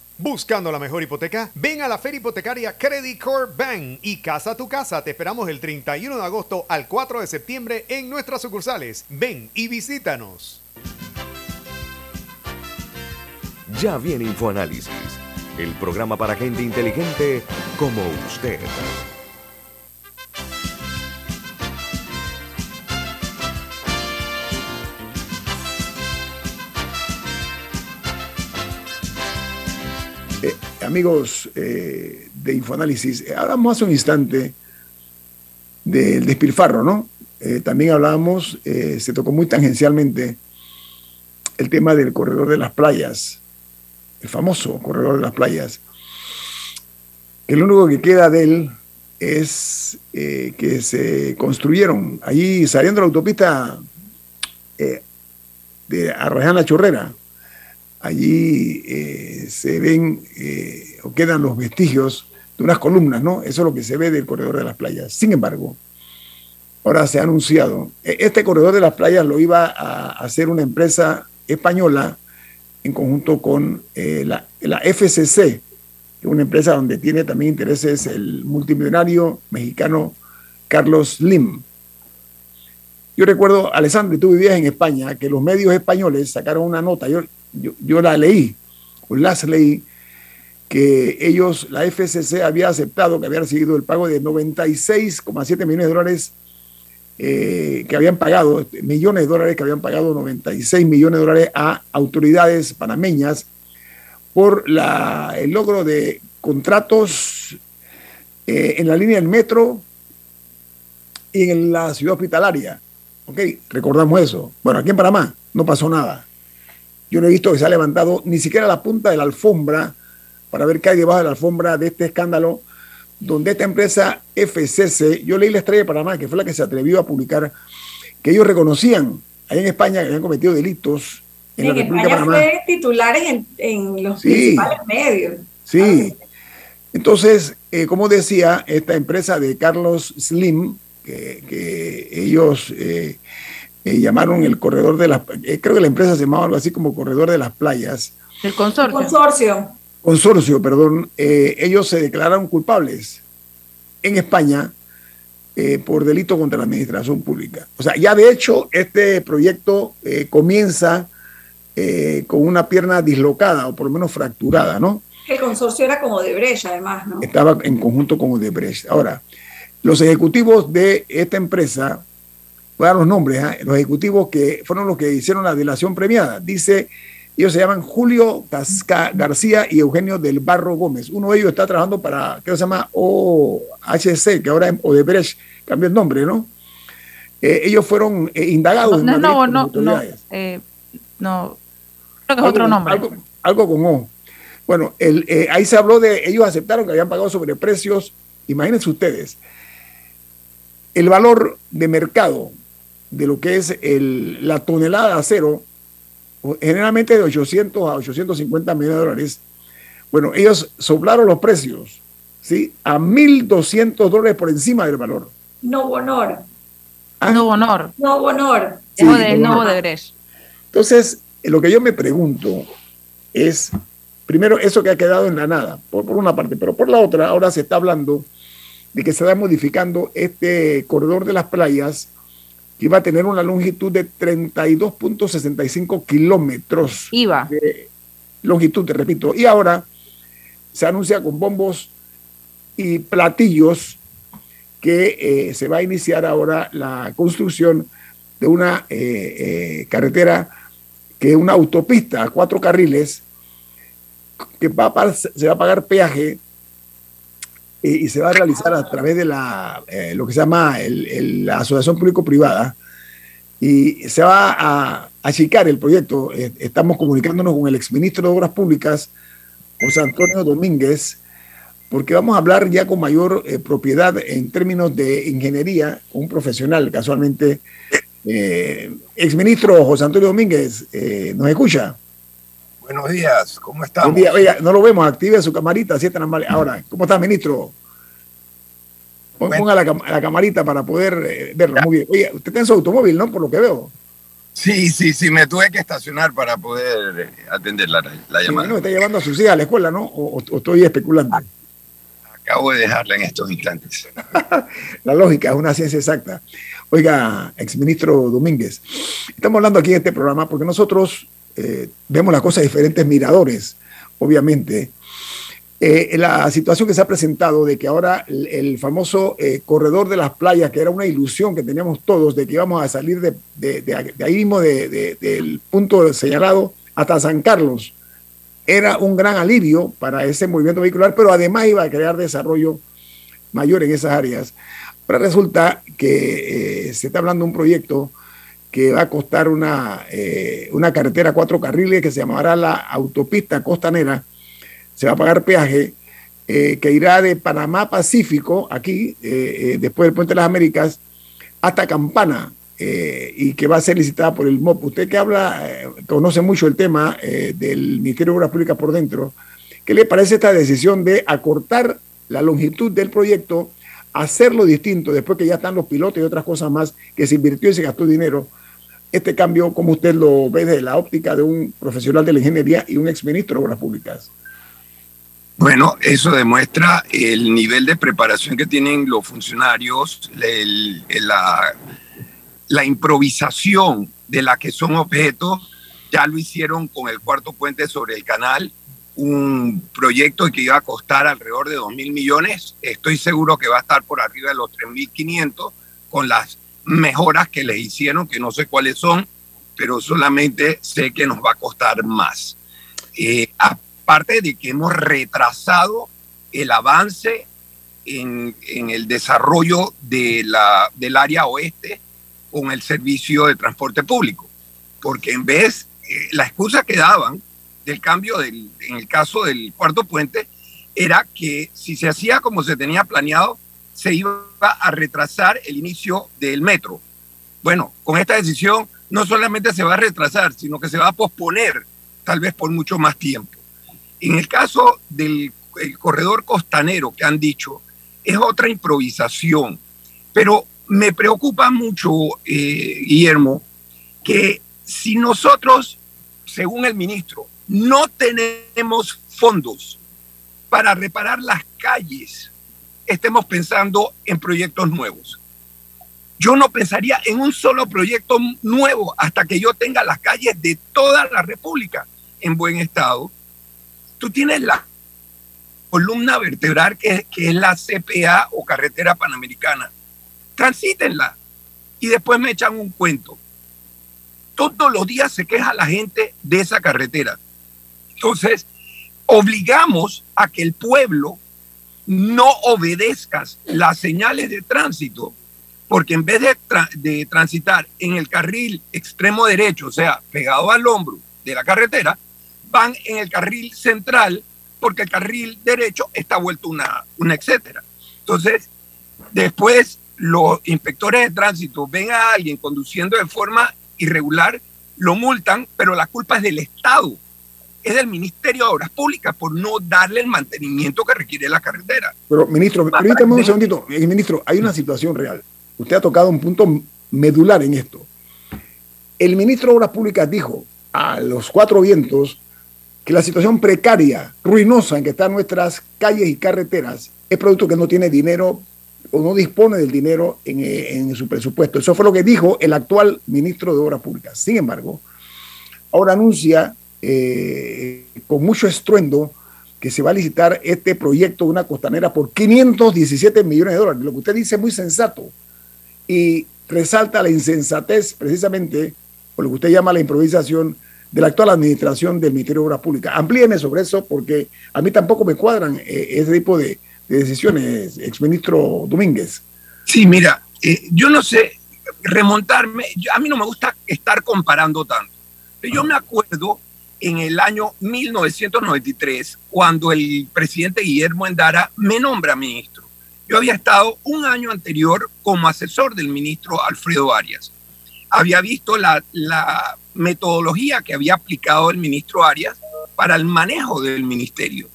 Speaker 5: Buscando la mejor hipoteca, ven a la feria hipotecaria Credit Corp Bank y casa tu casa. Te esperamos el 31 de agosto al 4 de septiembre en nuestras sucursales. Ven y visítanos.
Speaker 6: Ya viene InfoAnálisis, el programa para gente inteligente como usted.
Speaker 1: Amigos eh, de Infoanálisis, eh, hablamos hace un instante del despilfarro, ¿no? también hablábamos, se tocó muy tangencialmente el tema del corredor de las playas, el famoso corredor de las playas. El único que queda de él es que se construyeron allí saliendo de la autopista de Arroján la Chorrera, allí eh, se ven eh, o quedan los vestigios de unas columnas, ¿no? Eso es lo que se ve del corredor de las playas. Sin embargo, ahora se ha anunciado, e, este corredor de las playas lo iba a hacer una empresa española en conjunto con eh, la, la, FCC, que es una empresa donde tiene también intereses el multimillonario mexicano Carlos Lim. Yo recuerdo, Alessandro, tú vivías en España, que los medios españoles sacaron una nota, yo yo, la leí, o las leí, que ellos, la FCC había aceptado que había recibido el pago de 96,7 millones de dólares eh, que habían pagado, millones de dólares que habían pagado 96 millones de dólares a autoridades panameñas por la, el logro de contratos eh, en la línea del metro y en la ciudad hospitalaria. ¿Ok? Recordamos eso. Bueno, aquí en Panamá no pasó nada. Yo no he visto que se ha levantado ni siquiera la punta de la alfombra para ver qué hay debajo de la alfombra de este escándalo, donde esta empresa FCC, yo leí la estrella de Panamá, que fue la que se atrevió a publicar, que ellos reconocían ahí en España que habían cometido delitos
Speaker 3: en, la República Panamá. Fue titulares en, los principales medios.
Speaker 1: Sí. Entonces, eh, como decía, esta empresa de Carlos Slim, que, ellos eh, eh, llamaron el corredor de las, eh, creo que la empresa se llamaba algo así como corredor de las playas.
Speaker 3: El consorcio. Consorcio.
Speaker 1: Consorcio, perdón. Eh, ellos se declararon culpables en España por delito contra la administración pública. O sea, ya de hecho este proyecto comienza con una pierna dislocada o por lo menos fracturada, ¿no?
Speaker 3: El consorcio era como de Brecht, además, ¿no?
Speaker 1: Estaba en conjunto con Brecht. Ahora, los ejecutivos de esta empresa voy a dar los nombres, ¿eh? los ejecutivos que fueron los que hicieron la delación premiada. Dice, ellos se llaman Julio Casca García y Eugenio del Barro Gómez. Uno de ellos está trabajando para, ¿qué se llama? OHC, que ahora es Odebrecht, cambió el nombre, ¿no? Eh, ellos fueron eh, indagados.
Speaker 2: No, no, no, no, eh, no, creo que es otro nombre.
Speaker 1: Algo, con O. Bueno, el, ahí se habló de, ellos aceptaron que habían pagado sobreprecios. Imagínense ustedes, el valor de mercado de lo que es el, la tonelada de acero, generalmente de 800 a 850 millones de dólares, bueno, ellos soplaron los precios, ¿sí? A 1.200 dólares por encima del valor.
Speaker 3: No honor.
Speaker 2: ¿Ah? No honor.
Speaker 3: No honor.
Speaker 2: Sí, no de Gresh.
Speaker 1: Entonces, lo que yo me pregunto es, primero, eso que ha quedado en la nada, por, por una parte, pero por la otra, ahora se está hablando de que se está modificando este corredor de las playas iba a tener una longitud de 32.65 kilómetros.
Speaker 2: Iba.
Speaker 1: De longitud, te repito. Y ahora se anuncia con bombos y platillos que eh, se va a iniciar ahora la construcción de una eh, eh, carretera que es una autopista a cuatro carriles que va se va a pagar peaje y se va a realizar a través de la, eh, lo que se llama la asociación público-privada y se va a achicar el proyecto. Eh, estamos comunicándonos con el exministro de Obras Públicas, José Antonio Domínguez, porque vamos a hablar ya con mayor eh, propiedad en términos de ingeniería, un profesional casualmente, eh, exministro José Antonio Domínguez, ¿nos escucha?
Speaker 8: Buenos días, ¿cómo estamos?
Speaker 1: Oiga, no lo vemos, active su camarita, si tan mal. Ahora, ¿cómo está, ministro? Ponga la, la, camarita para poder eh, verlo. Muy bien. Oye, usted tiene su automóvil, ¿no? Por lo que veo.
Speaker 8: Sí, sí, sí, me tuve que estacionar para poder eh, atender la, la llamada.
Speaker 1: no, está llevando a sus hijas a la escuela, ¿no? ¿O, estoy especulando?
Speaker 8: Acabo de dejarla en estos instantes. *laughs*
Speaker 1: la lógica es una ciencia exacta. Oiga, exministro Domínguez, estamos hablando aquí en este programa porque nosotros eh, vemos las cosas de diferentes miradores, obviamente. Eh, la situación que se ha presentado de que ahora el, famoso eh, corredor de las playas, que era una ilusión que teníamos todos de que íbamos a salir de, ahí mismo del punto señalado hasta San Carlos, era un gran alivio para ese movimiento vehicular, pero además iba a crear desarrollo mayor en esas áreas. Ahora resulta que se está hablando de un proyecto que va a costar una, eh, una carretera cuatro carriles que se llamará la autopista costanera. Se va a pagar peaje eh, que irá de Panamá Pacífico, aquí, eh, después del Puente de las Américas, hasta Campana, y que va a ser licitada por el MOP. Usted que habla, conoce mucho el tema del Ministerio de Obras Públicas por dentro, ¿qué le parece esta decisión de acortar la longitud del proyecto, hacerlo distinto, después que ya están los pilotos y otras cosas más, que se invirtió y se gastó dinero? Este cambio, como usted lo ve desde la óptica de un profesional de la ingeniería y un exministro de Obras Públicas?
Speaker 8: Bueno, eso demuestra el nivel de preparación que tienen los funcionarios, la, improvisación de la que son objetos. Ya lo hicieron con el cuarto puente sobre el canal, un proyecto que iba a costar alrededor de 2 mil millones. Estoy seguro que va a estar por arriba de los 3.500 con las mejoras que le hicieron, que no sé cuáles son, pero solamente sé que nos va a costar más. Eh, aparte de que hemos retrasado el avance en, el desarrollo de la, del área oeste con el servicio de transporte público, porque en vez, eh, la excusa que daban del cambio del, en el caso del cuarto puente era que si se hacía como se tenía planeado, se iba a retrasar el inicio del metro. Bueno, con esta decisión no solamente se va a retrasar, sino que se va a posponer tal vez por mucho más tiempo. En el caso del corredor costanero que han dicho, es otra improvisación, pero me preocupa mucho, eh, Guillermo, que si nosotros, según el ministro, no tenemos fondos para reparar las calles estemos pensando en proyectos nuevos. Yo no pensaría en un solo proyecto nuevo hasta que yo tenga las calles de toda la República en buen estado. Tú tienes la columna vertebral que, es la CPA o carretera panamericana. Transítenla y después me echan un cuento. Todos los días se queja la gente de esa carretera. Entonces, obligamos a que el pueblo no obedezcas las señales de tránsito, porque en vez de, transitar en el carril extremo derecho, o sea, pegado al hombro de la carretera, van en el carril central, porque el carril derecho está vuelto una, una etcétera. Entonces, después los inspectores de tránsito ven a alguien conduciendo de forma irregular, lo multan, pero la culpa es del Estado es del Ministerio de Obras Públicas por no darle el mantenimiento que requiere la carretera.
Speaker 1: Pero, ministro, permítame un segundito. Eh, ministro, hay una situación real. Usted ha tocado un punto medular en esto. El ministro de Obras Públicas dijo a los cuatro vientos que la situación precaria, ruinosa en que están nuestras calles y carreteras es producto que no tiene dinero o no dispone del dinero en, eh, en su presupuesto. Eso fue lo que dijo el actual ministro de Obras Públicas. Sin embargo, ahora anuncia eh, con mucho estruendo que se va a licitar este proyecto de una costanera por 517 millones de dólares. Lo que usted dice es muy sensato y resalta la insensatez precisamente por lo que usted llama la improvisación de la actual administración del Ministerio de Obras Públicas. Amplíeme sobre eso porque a mí tampoco me cuadran eh, ese tipo de, decisiones, exministro Domínguez.
Speaker 8: Sí, mira, eh, yo no sé remontarme, a mí no me gusta estar comparando tanto. Yo me acuerdo en el año 1993, cuando el presidente Guillermo Endara me nombra ministro. Yo había estado un año anterior como asesor del ministro Alfredo Arias. Había visto la, metodología que había aplicado el ministro Arias para el manejo del ministerio.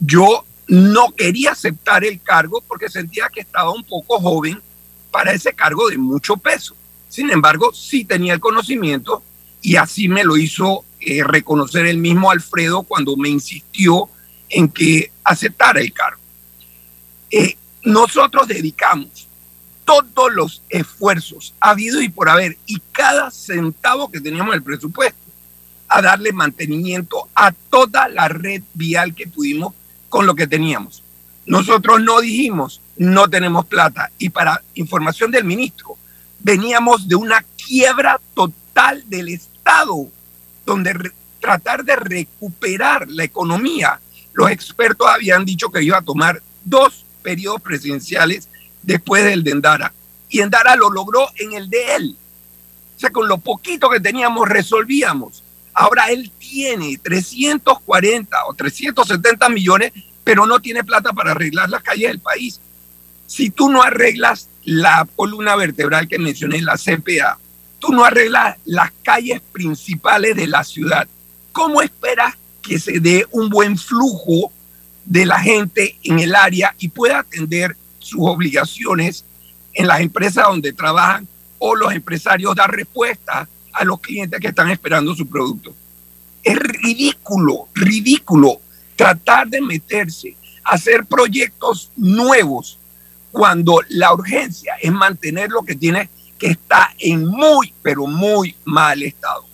Speaker 8: Yo no quería aceptar el cargo porque sentía que estaba un poco joven para ese cargo de mucho peso. Sin embargo, sí tenía el conocimiento y así me lo hizo eh, reconocer el mismo Alfredo cuando me insistió en que aceptara el cargo. Eh, nosotros dedicamos todos los esfuerzos habido y por haber y cada centavo que teníamos en el presupuesto a darle mantenimiento a toda la red vial que pudimos con lo que teníamos. Nosotros no dijimos, no tenemos plata. Y para información del ministro, veníamos de una quiebra total del Estado, donde tratar de recuperar la economía, los expertos habían dicho que iba a tomar dos periodos presidenciales después del de Endara. Y Endara lo logró en el de él. O sea, con lo poquito que teníamos resolvíamos. Ahora él tiene 340 o 370 millones, pero no tiene plata para arreglar las calles del país. Si tú no arreglas la columna vertebral que mencioné, la CPA, tú no arreglas las calles principales de la ciudad, ¿cómo esperas que se dé un buen flujo de la gente en el área y pueda atender sus obligaciones en las empresas donde trabajan o los empresarios dar respuesta a los clientes que están esperando su producto. Es ridículo, ridículo tratar de meterse a hacer proyectos nuevos cuando la urgencia es mantener lo que tiene que está en muy, pero muy mal estado.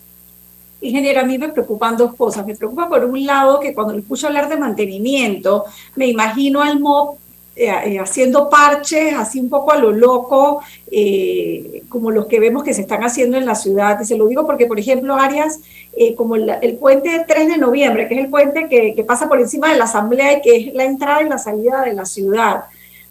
Speaker 3: Ingeniero, a mí me preocupan dos cosas. Me preocupa por un lado que cuando le escucho hablar de mantenimiento, me imagino al MOP eh, eh, haciendo parches así un poco a lo loco, eh, como los que vemos que se están haciendo en la ciudad. Y se lo digo porque, por ejemplo, áreas como el, puente 3 de noviembre, que es el puente que, que, pasa por encima de la asamblea y que es la entrada y la salida de la ciudad.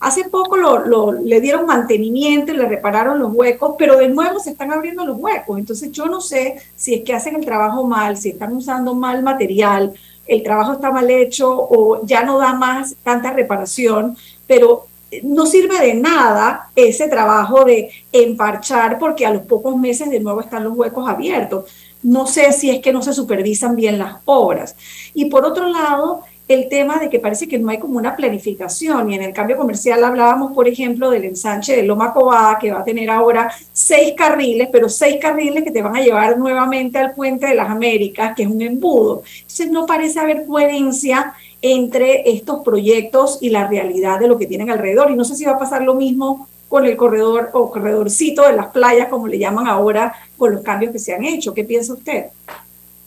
Speaker 3: Hace poco lo, le dieron mantenimiento le repararon los huecos, pero de nuevo se están abriendo los huecos. Entonces yo no sé si es que hacen el trabajo mal, si están usando mal material, el trabajo está mal hecho o ya no da más tanta reparación, pero no sirve de nada ese trabajo de emparchar porque a los pocos meses de nuevo están los huecos abiertos. No sé si es que no se supervisan bien las obras. Y por otro lado, el tema de que parece que no hay como una planificación y en el cambio comercial hablábamos, por ejemplo, del ensanche de Loma Cobada que va a tener ahora seis carriles, pero seis carriles que te van a llevar nuevamente al puente de las Américas, que es un embudo. Entonces no parece haber coherencia entre estos proyectos y la realidad de lo que tienen alrededor y no sé si va a pasar lo mismo con el corredor o corredorcito de las playas, como le llaman ahora, con los cambios que se han hecho. ¿Qué piensa usted?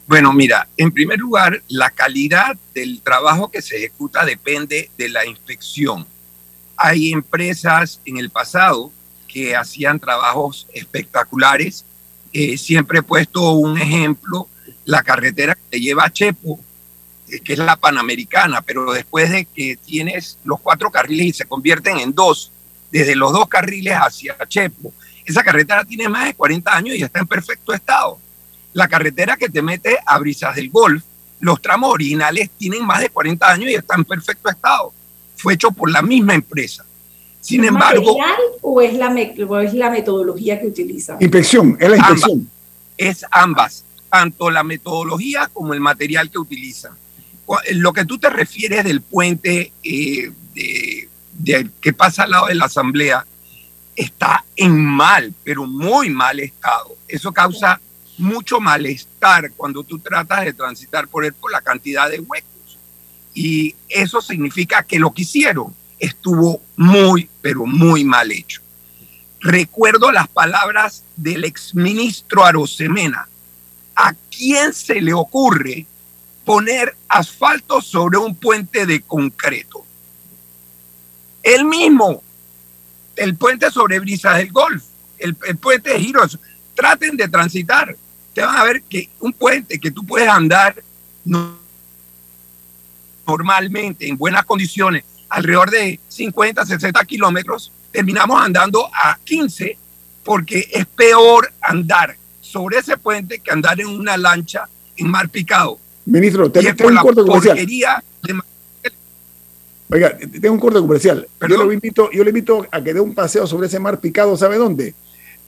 Speaker 8: Bueno, mira, en primer lugar, la calidad del trabajo que se ejecuta depende de la inspección. Hay empresas en el pasado que hacían trabajos espectaculares. Eh, siempre he puesto un ejemplo, la carretera que te lleva a Chepo, eh, que es la Panamericana, pero después de que tienes los cuatro carriles y se convierten en dos, desde los dos carriles hacia Chepo, esa carretera tiene más de 40 años y está en perfecto estado la carretera que te mete a Brisas del Golf, los tramos originales tienen más de 40 años y están en perfecto estado. Fue hecho por la misma empresa. Sin
Speaker 3: ¿Es
Speaker 8: embargo...
Speaker 3: O es, la es la metodología que utiliza?
Speaker 1: Inspección, es la inspección.
Speaker 8: es ambas, tanto la metodología como el material que utilizan. Lo que tú te refieres del puente eh, de, que pasa al lado de la asamblea está en mal, pero muy mal estado. Eso causa mucho malestar cuando tú tratas de transitar por él por la cantidad de huecos. Y eso significa que lo que hicieron estuvo muy, pero muy mal hecho. Recuerdo las palabras del exministro Arosemena. ¿A quién se le ocurre poner asfalto sobre un puente de concreto? Él mismo, el puente sobre Brisas del Golf, el, el puente de Giros, traten de transitar te van a ver que un puente que tú puedes andar normalmente en buenas condiciones, alrededor de 50, 60 kilómetros, terminamos andando a 15 porque es peor andar sobre ese puente que andar en una lancha en Mar Picado.
Speaker 1: Ministro, tengo un corte comercial. Oiga, tengo un corte comercial. Yo le, invito, yo le invito a que dé un paseo sobre ese mar picado, ¿sabe dónde?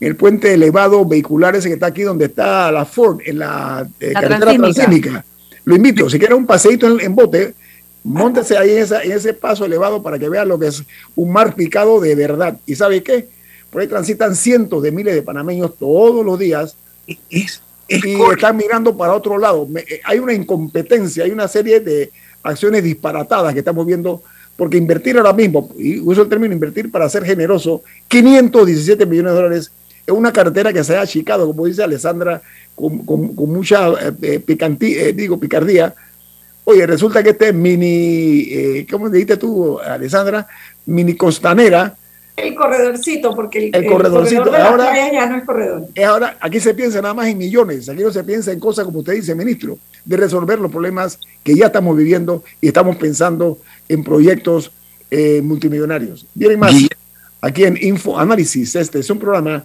Speaker 1: El puente elevado vehicular ese que está aquí donde está la Ford, en la, eh, carretera transísmica. Lo invito, si quiere un paseíto en, bote, móntese ahí en, esa, en, ese paso elevado para que vea lo que es un mar picado de verdad. ¿Y sabe qué? Por ahí transitan cientos de miles de panameños todos los días y están mirando para otro lado. Eh, hay una incompetencia, hay una serie de acciones disparatadas que estamos viendo, porque invertir ahora mismo, y uso el término invertir para ser generoso, 517 millones de dólares en una carretera que se ha achicado, como dice Alessandra, con, mucha eh, eh, digo, picardía. Oye, resulta que este mini, eh, ¿cómo dijiste tú, Alessandra? Mini costanera,
Speaker 3: el corredorcito, porque
Speaker 1: el, corredorcito ahora,
Speaker 3: ya no es corredor.
Speaker 1: Ahora, aquí se piensa nada más en millones, aquí no se piensa en cosas como usted dice, ministro, de resolver los problemas que ya estamos viviendo y estamos pensando en proyectos eh, multimillonarios. Vienen más aquí en Info Análisis. Este es un programa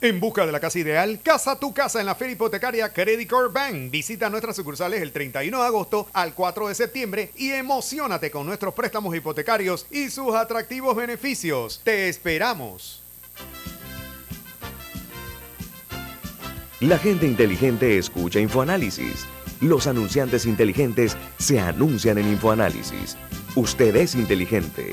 Speaker 5: En busca de la casa ideal, casa tu casa en la feria hipotecaria Credit Corp Bank. Visita nuestras sucursales el 31 de agosto al 4 de septiembre y emocionate con nuestros préstamos hipotecarios y sus atractivos beneficios. Te esperamos.
Speaker 6: La gente inteligente escucha InfoAnálisis. Los anunciantes inteligentes se anuncian en InfoAnálisis. Usted es inteligente.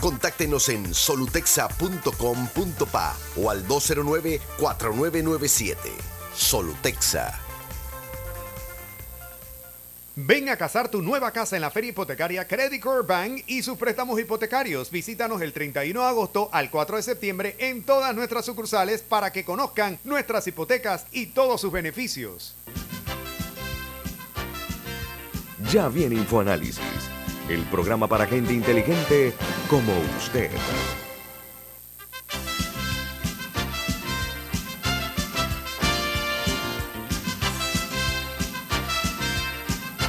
Speaker 9: Contáctenos en solutexa.com.pa o al 209-4997. Solutexa.
Speaker 5: Ven a casar tu nueva casa en la feria hipotecaria Credit Core Bank y sus préstamos hipotecarios. Visítanos el 31 de agosto al 4 de septiembre en todas nuestras sucursales para que conozcan nuestras hipotecas y todos sus beneficios.
Speaker 6: Ya viene InfoAnálisis, el programa para gente inteligente como usted.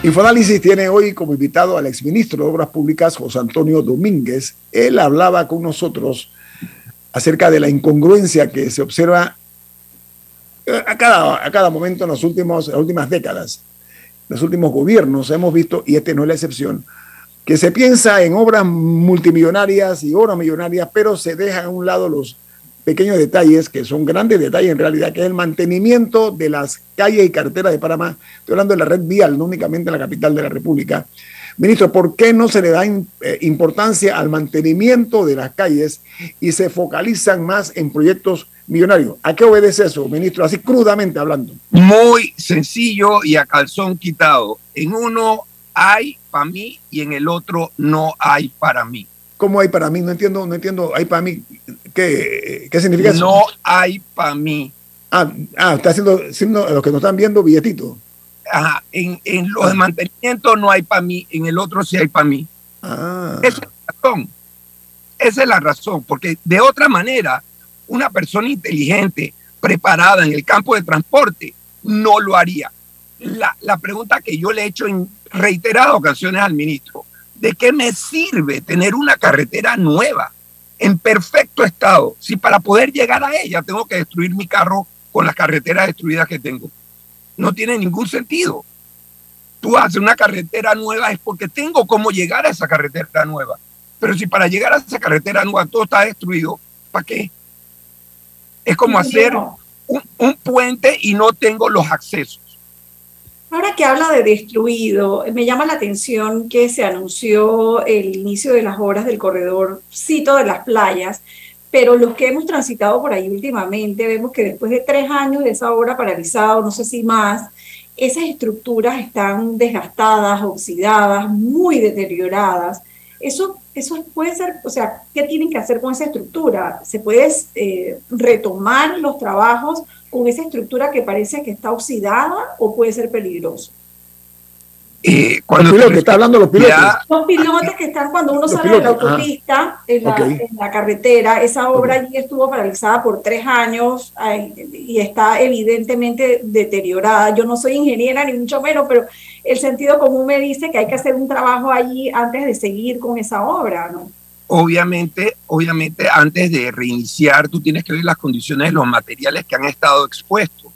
Speaker 1: Infoanálisis tiene hoy como invitado al exministro de Obras Públicas, José Antonio Domínguez. Él hablaba con nosotros acerca de la incongruencia que se observa a cada, a cada momento en, los últimos, las últimas décadas los últimos gobiernos hemos visto, y este no es la excepción, que se piensa en obras multimillonarias y obras millonarias, pero se dejan a un lado los pequeños detalles, que son grandes detalles en realidad, que es el mantenimiento de las calles y carreteras de Panamá. Estoy hablando de la red vial, no únicamente en la capital de la República. Ministro, ¿por qué no se le da eh, importancia al mantenimiento de las calles y se focalizan más en proyectos millonario. ¿A qué obedece eso, ministro? Así crudamente hablando.
Speaker 8: Muy sencillo y a calzón quitado. En uno hay para mí y en el otro no hay para mí.
Speaker 1: ¿Cómo hay para mí? No entiendo, no entiendo. ¿Hay para mí? ¿Qué, qué significa eso?
Speaker 8: No hay para mí.
Speaker 1: Ah, ah, está haciendo, haciendo los que nos están viendo billetito.
Speaker 8: Ajá, en, en los de mantenimiento no hay para mí, en el otro sí hay para mí.
Speaker 1: Ah.
Speaker 8: Esa es la razón. Esa es la razón, porque de otra manera una persona inteligente, preparada en el campo de transporte, no lo haría. La, pregunta que yo le he hecho en reiteradas ocasiones al ministro, ¿de qué me sirve tener una carretera nueva, en perfecto estado, si para poder llegar a ella tengo que destruir mi carro con las carreteras destruidas que tengo? No tiene ningún sentido. Tú haces una carretera nueva es porque tengo cómo llegar a esa carretera nueva. Pero si para llegar a esa carretera nueva todo está destruido, ¿para qué? Es como hacer un, puente y no tengo los accesos.
Speaker 3: Ahora que habla de destruido, me llama la atención que se anunció el inicio de las obras del corredor Cito de las Playas, pero los que hemos transitado por ahí últimamente vemos que después de tres años de esa obra paralizada, no sé si más, esas estructuras están desgastadas, oxidadas, muy deterioradas. Eso, eso puede ser, o sea, ¿qué tienen que hacer con esa estructura? ¿Se puede eh, retomar los trabajos con esa estructura que parece que está oxidada o puede ser peligroso?
Speaker 1: Eh, cuando los pilotos, está hablando los pilotos.
Speaker 3: Los pilotos que están cuando uno sale de la autopista, en, la, carretera, esa obra allí estuvo paralizada por tres años y está evidentemente deteriorada. Yo no soy ingeniera ni mucho menos, pero el sentido común me dice que hay que hacer un trabajo allí antes de seguir con esa obra, ¿no?
Speaker 8: Obviamente, obviamente antes de reiniciar tú tienes que ver las condiciones los materiales que han estado expuestos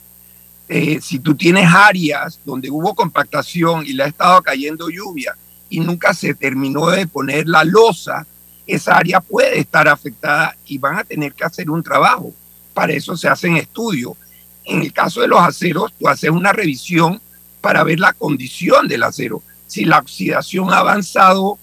Speaker 8: eh, si tú tienes áreas donde hubo compactación y le ha estado cayendo lluvia y nunca se terminó de poner la losa, esa área puede estar afectada y van a tener que hacer un trabajo. Para eso se hacen estudios. En el caso de los aceros, tú haces una revisión para ver la condición del acero. Si la oxidación ha avanzado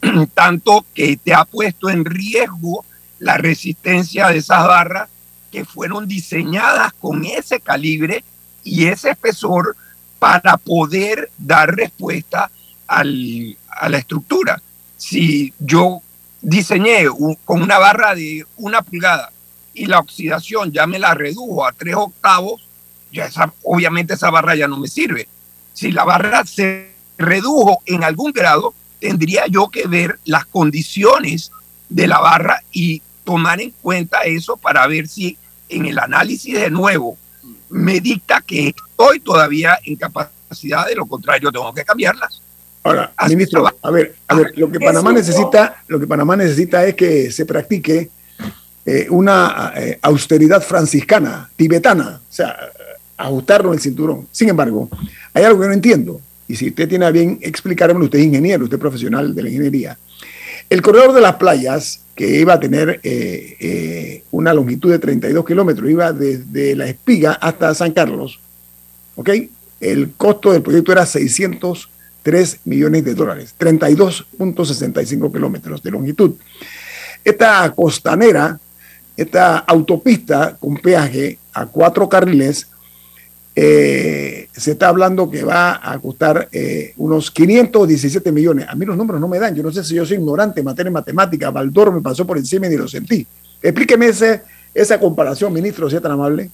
Speaker 8: *clears throat* tanto que te ha puesto en riesgo la resistencia de esas barras que fueron diseñadas con ese calibre y ese espesor para poder dar respuesta al, a la estructura. Si yo diseñé con una barra de una pulgada y la oxidación ya me la redujo a tres octavos, ya esa, obviamente esa barra ya no me sirve. Si la barra se redujo en algún grado, tendría yo que ver las condiciones de la barra y tomar en cuenta eso para ver si en el análisis de nuevo me dicta que estoy todavía en capacidad, de lo contrario tengo que cambiarlas.
Speaker 1: Ahora, ministro, a ver, a ver, lo que Panamá necesita, lo que Panamá necesita es que se practique eh, una eh, austeridad franciscana, tibetana, o sea, ajustarlo el cinturón. Sin embargo, hay algo que no entiendo, y si usted tiene a bien explicármelo, usted es ingeniero, usted es profesional de la ingeniería. El corredor de las playas que iba a tener eh, eh, una longitud de 32 kilómetros, iba desde La Espiga hasta San Carlos. ¿Ok? El costo del proyecto era 603 millones de dólares, 32.65 kilómetros de longitud. Esta costanera, esta autopista con peaje a cuatro carriles, eh, se está hablando que va a costar eh, unos 517 millones. A mí los números no me dan. Yo no sé si yo soy ignorante en materia de matemática. Baldor me pasó por encima y ni lo sentí. Explíqueme ese, esa comparación, ministro, si es tan amable.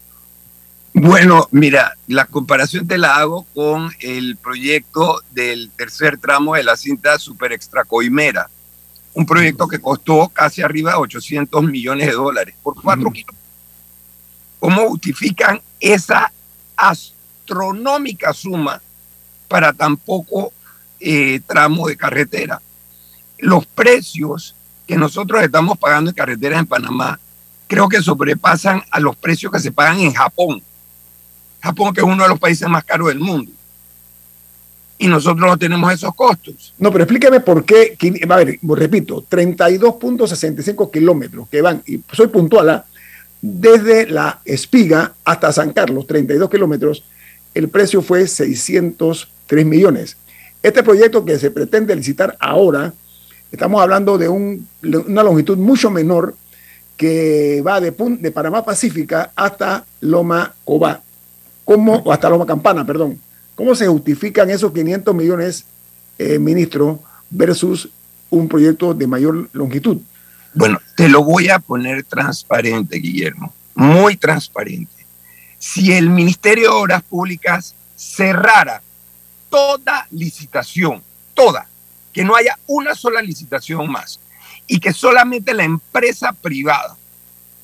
Speaker 8: Bueno, mira, la comparación te la hago con el proyecto del tercer tramo de la cinta super extracoimera. Un proyecto que costó casi arriba de 800 millones de dólares por cuatro kilómetros. ¿Cómo justifican esa astronómica suma para tan poco eh, tramo de carretera. Los precios que nosotros estamos pagando en carreteras en Panamá creo que sobrepasan a los precios que se pagan en Japón. Japón que es uno de los países más caros del mundo. Y nosotros no tenemos esos costos.
Speaker 1: No, pero explíqueme por qué, a ver, repito, 32.65 kilómetros que van, y soy puntual, ¿ah? Desde la Espiga hasta San Carlos, 32 kilómetros, el precio fue 603 millones. Este proyecto que se pretende licitar ahora, estamos hablando de una longitud mucho menor que va de, de Panamá Pacífica hasta Loma Cobá, ¿Cómo, hasta Loma Campana, perdón. ¿Cómo se justifican esos 500 millones, eh, ministro, versus un proyecto de mayor longitud?
Speaker 8: Bueno, te lo voy a poner transparente, Guillermo, muy transparente. Si el Ministerio de Obras Públicas cerrara toda licitación, toda, que no haya una sola licitación más y que solamente la empresa privada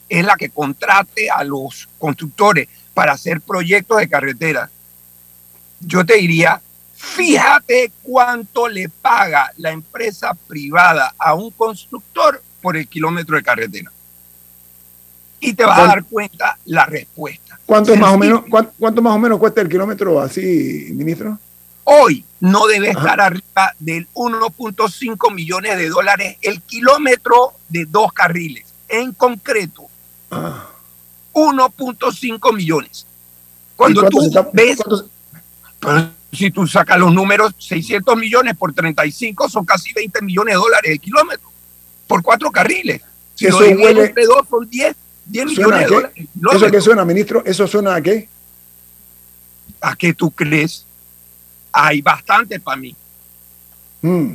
Speaker 8: es la que contrate a los constructores para hacer proyectos de carretera, yo te diría, fíjate cuánto le paga la empresa privada a un constructor por el kilómetro de carretera. Y te vas a dar cuenta la respuesta.
Speaker 1: ¿Cuánto más, o menos, cuánto, más o menos cuesta el kilómetro así, ministro?
Speaker 8: Hoy no debe estar arriba del 1.5 millones de dólares el kilómetro de dos carriles. En concreto, 1.5 ah. millones. Cuando tú ves, si tú sacas los números, 600 millones por 35 son casi 20 millones de dólares el kilómetro por cuatro carriles.
Speaker 1: Si eso huele, entre dos son 10, 10 millones de dólares. ¿Eso qué suena, ministro? ¿Eso suena a qué?
Speaker 8: ¿A qué tú crees? Hay bastante para mí. Mm.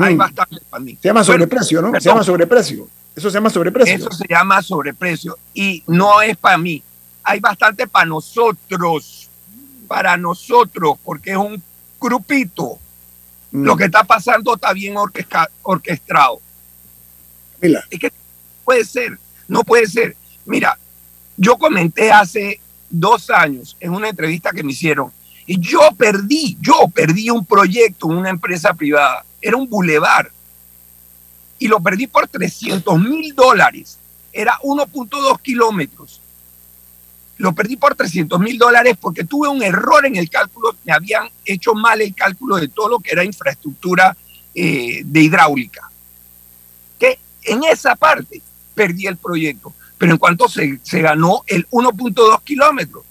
Speaker 8: Hay mm. bastante para mí.
Speaker 1: Se llama sobreprecio, ¿no? Se llama sobreprecio. Eso se llama sobreprecio.
Speaker 8: Eso se llama sobreprecio y no es para mí. Hay bastante para nosotros, para nosotros, porque es un grupito. Mm. Lo que está pasando está bien orquestado. Es que puede ser, no puede ser. Mira, yo comenté hace dos años en una entrevista que me hicieron y yo perdí, yo perdí un proyecto en una empresa privada. Era un bulevar y lo perdí por 300 mil dólares. Era 1.2 kilómetros. Lo perdí por 300 mil dólares porque tuve un error en el cálculo. Me habían hecho mal el cálculo de todo lo que era infraestructura eh, de hidráulica. En esa parte perdí el proyecto. Pero en cuanto se, se ganó el 1.2 kilómetros,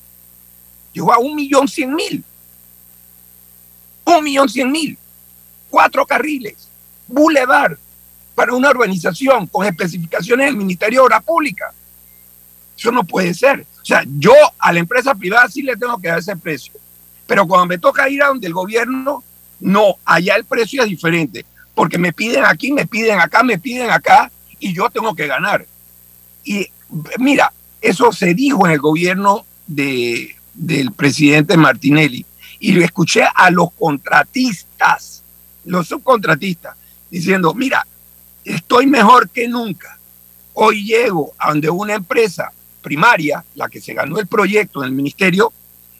Speaker 8: llegó a un millón cien mil. Un millón cien mil. Cuatro carriles. Boulevard para una urbanización con especificaciones del Ministerio de Obras Públicas. Eso no puede ser. O sea, yo a la empresa privada sí le tengo que dar ese precio. Pero cuando me toca ir a donde el gobierno, no, allá el precio es diferente. Porque me piden aquí, me piden acá, me piden acá y yo tengo que ganar. Y mira, eso se dijo en el gobierno de, del presidente Martinelli. Y lo escuché a los contratistas, los subcontratistas, diciendo, mira, estoy mejor que nunca. Hoy llego a donde una empresa primaria, la que se ganó el proyecto en el ministerio,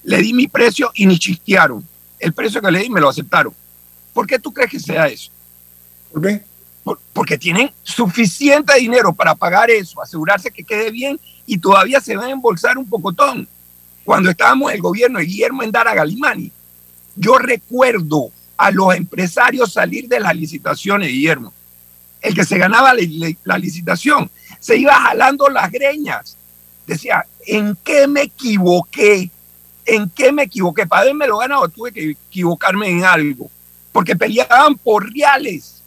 Speaker 8: le di mi precio y ni chistearon. El precio que le di me lo aceptaron. ¿Por qué tú crees que sea eso?
Speaker 1: ¿Por qué?
Speaker 8: porque tienen suficiente dinero para pagar eso, asegurarse que quede bien y todavía se va a embolsar un pocotón. Cuando estábamos en el gobierno de Guillermo Endara Galimani, yo recuerdo a los empresarios salir de las licitaciones, Guillermo, el que se ganaba la, licitación, se iba jalando las greñas. Decía, ¿en qué me equivoqué? ¿En qué me equivoqué? Para haberme lo ganado tuve que equivocarme en algo, porque peleaban por reales.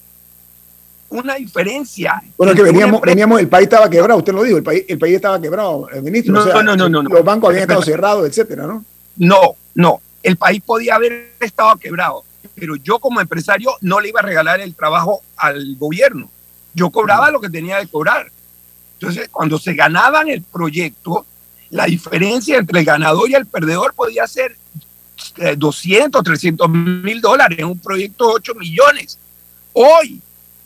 Speaker 8: Una diferencia.
Speaker 1: Bueno, que veníamos, veníamos, el país estaba quebrado, usted lo dijo, el país, el país estaba quebrado, el ministro. No, no, no, no, Los bancos habían estado cerrados, etcétera, ¿no?
Speaker 8: No, no. El país podía haber estado quebrado pero yo como empresario no le iba a regalar el trabajo al gobierno. Yo cobraba lo que tenía que cobrar. Entonces, cuando se ganaban el proyecto, la diferencia entre el ganador y el perdedor podía ser 200, eh, 300 mil dólares en un proyecto de 8 millones. Hoy,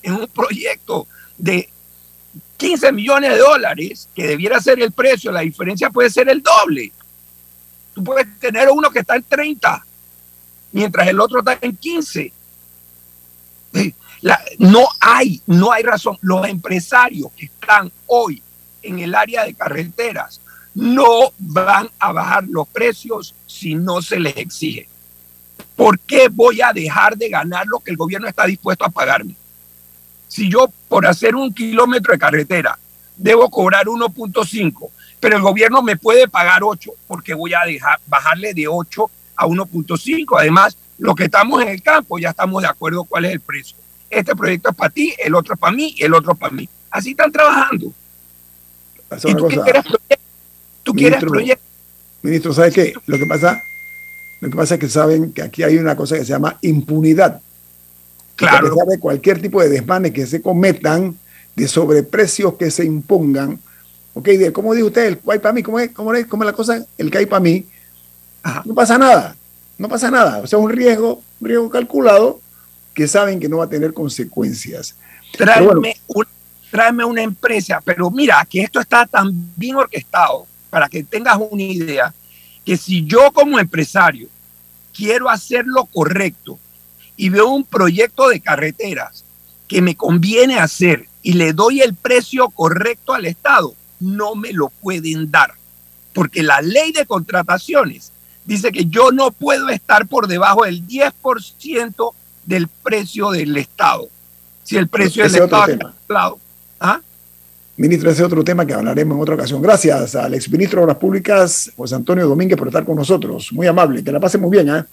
Speaker 8: en un proyecto de 15 millones de dólares, que debiera ser el precio, la diferencia puede ser el doble. Tú puedes tener uno que está en 30 mientras el otro está en 15. no hay, no hay razón. Los empresarios que están hoy en el área de carreteras no van a bajar los precios si no se les exige. ¿Por qué voy a dejar de ganar lo que el gobierno está dispuesto a pagarme? Si yo por hacer un kilómetro de carretera debo cobrar 1.5, pero el gobierno me puede pagar 8 porque voy a dejar, bajarle de 8 a 1.5. Además, los que estamos en el campo ya estamos de acuerdo cuál es el precio. Este proyecto es para ti, el otro es para mí y el otro es para mí. Así están trabajando.
Speaker 1: ¿Y tú, quieres ¿Tú quieres proyecto? Ministro, ¿sabe qué? Lo que pasa, lo que pasa es que saben que aquí hay una cosa que se llama impunidad. Claro. Sabe cualquier tipo de desmanes que se cometan, de sobreprecios que se impongan. Ok, ¿cómo dijo usted? El hay para mí, ¿cómo es, cómo, es, ¿cómo es la cosa? El que hay para mí no pasa nada, no pasa nada. O sea, un riesgo, un riesgo calculado que saben que no va a tener consecuencias.
Speaker 8: Tráeme, una empresa, pero mira, que esto está tan bien orquestado, para que tengas una idea, que si yo como empresario quiero hacer lo correcto y veo un proyecto de carreteras que me conviene hacer y le doy el precio correcto al Estado, no me lo pueden dar. Porque la ley de contrataciones dice que yo no puedo estar por debajo del 10% del precio del Estado. Si el precio del Estado es
Speaker 1: ¿Ah? Ministro, ese es otro tema que hablaremos en otra ocasión. Gracias al exministro de Obras Públicas, José Antonio Domínguez, por estar con nosotros. Muy amable, que la pase muy bien. ¿eh?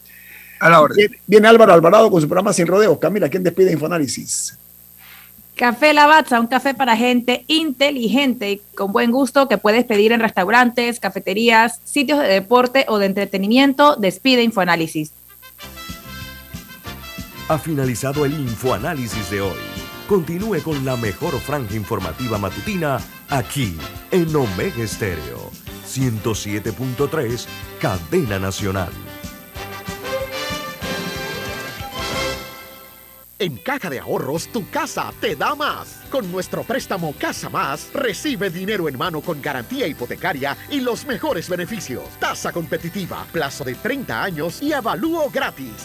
Speaker 8: A la orden.
Speaker 1: Viene Álvaro Alvarado con su programa Sin Rodeos. Camila, ¿quién despide Infoanálisis?
Speaker 2: Café Lavazza, un café para gente inteligente y con buen gusto que puedes pedir en restaurantes, cafeterías, sitios de deporte o de entretenimiento. Despide Infoanálisis.
Speaker 6: Ha finalizado el Infoanálisis de hoy. Continúe con la mejor franja informativa matutina aquí en Omega Estéreo 107.3, Cadena Nacional.
Speaker 10: En Caja de Ahorros, tu casa te da más. Con nuestro préstamo Casa Más, recibe dinero en mano con garantía hipotecaria y los mejores beneficios. Tasa competitiva, plazo de 30 años y avalúo gratis.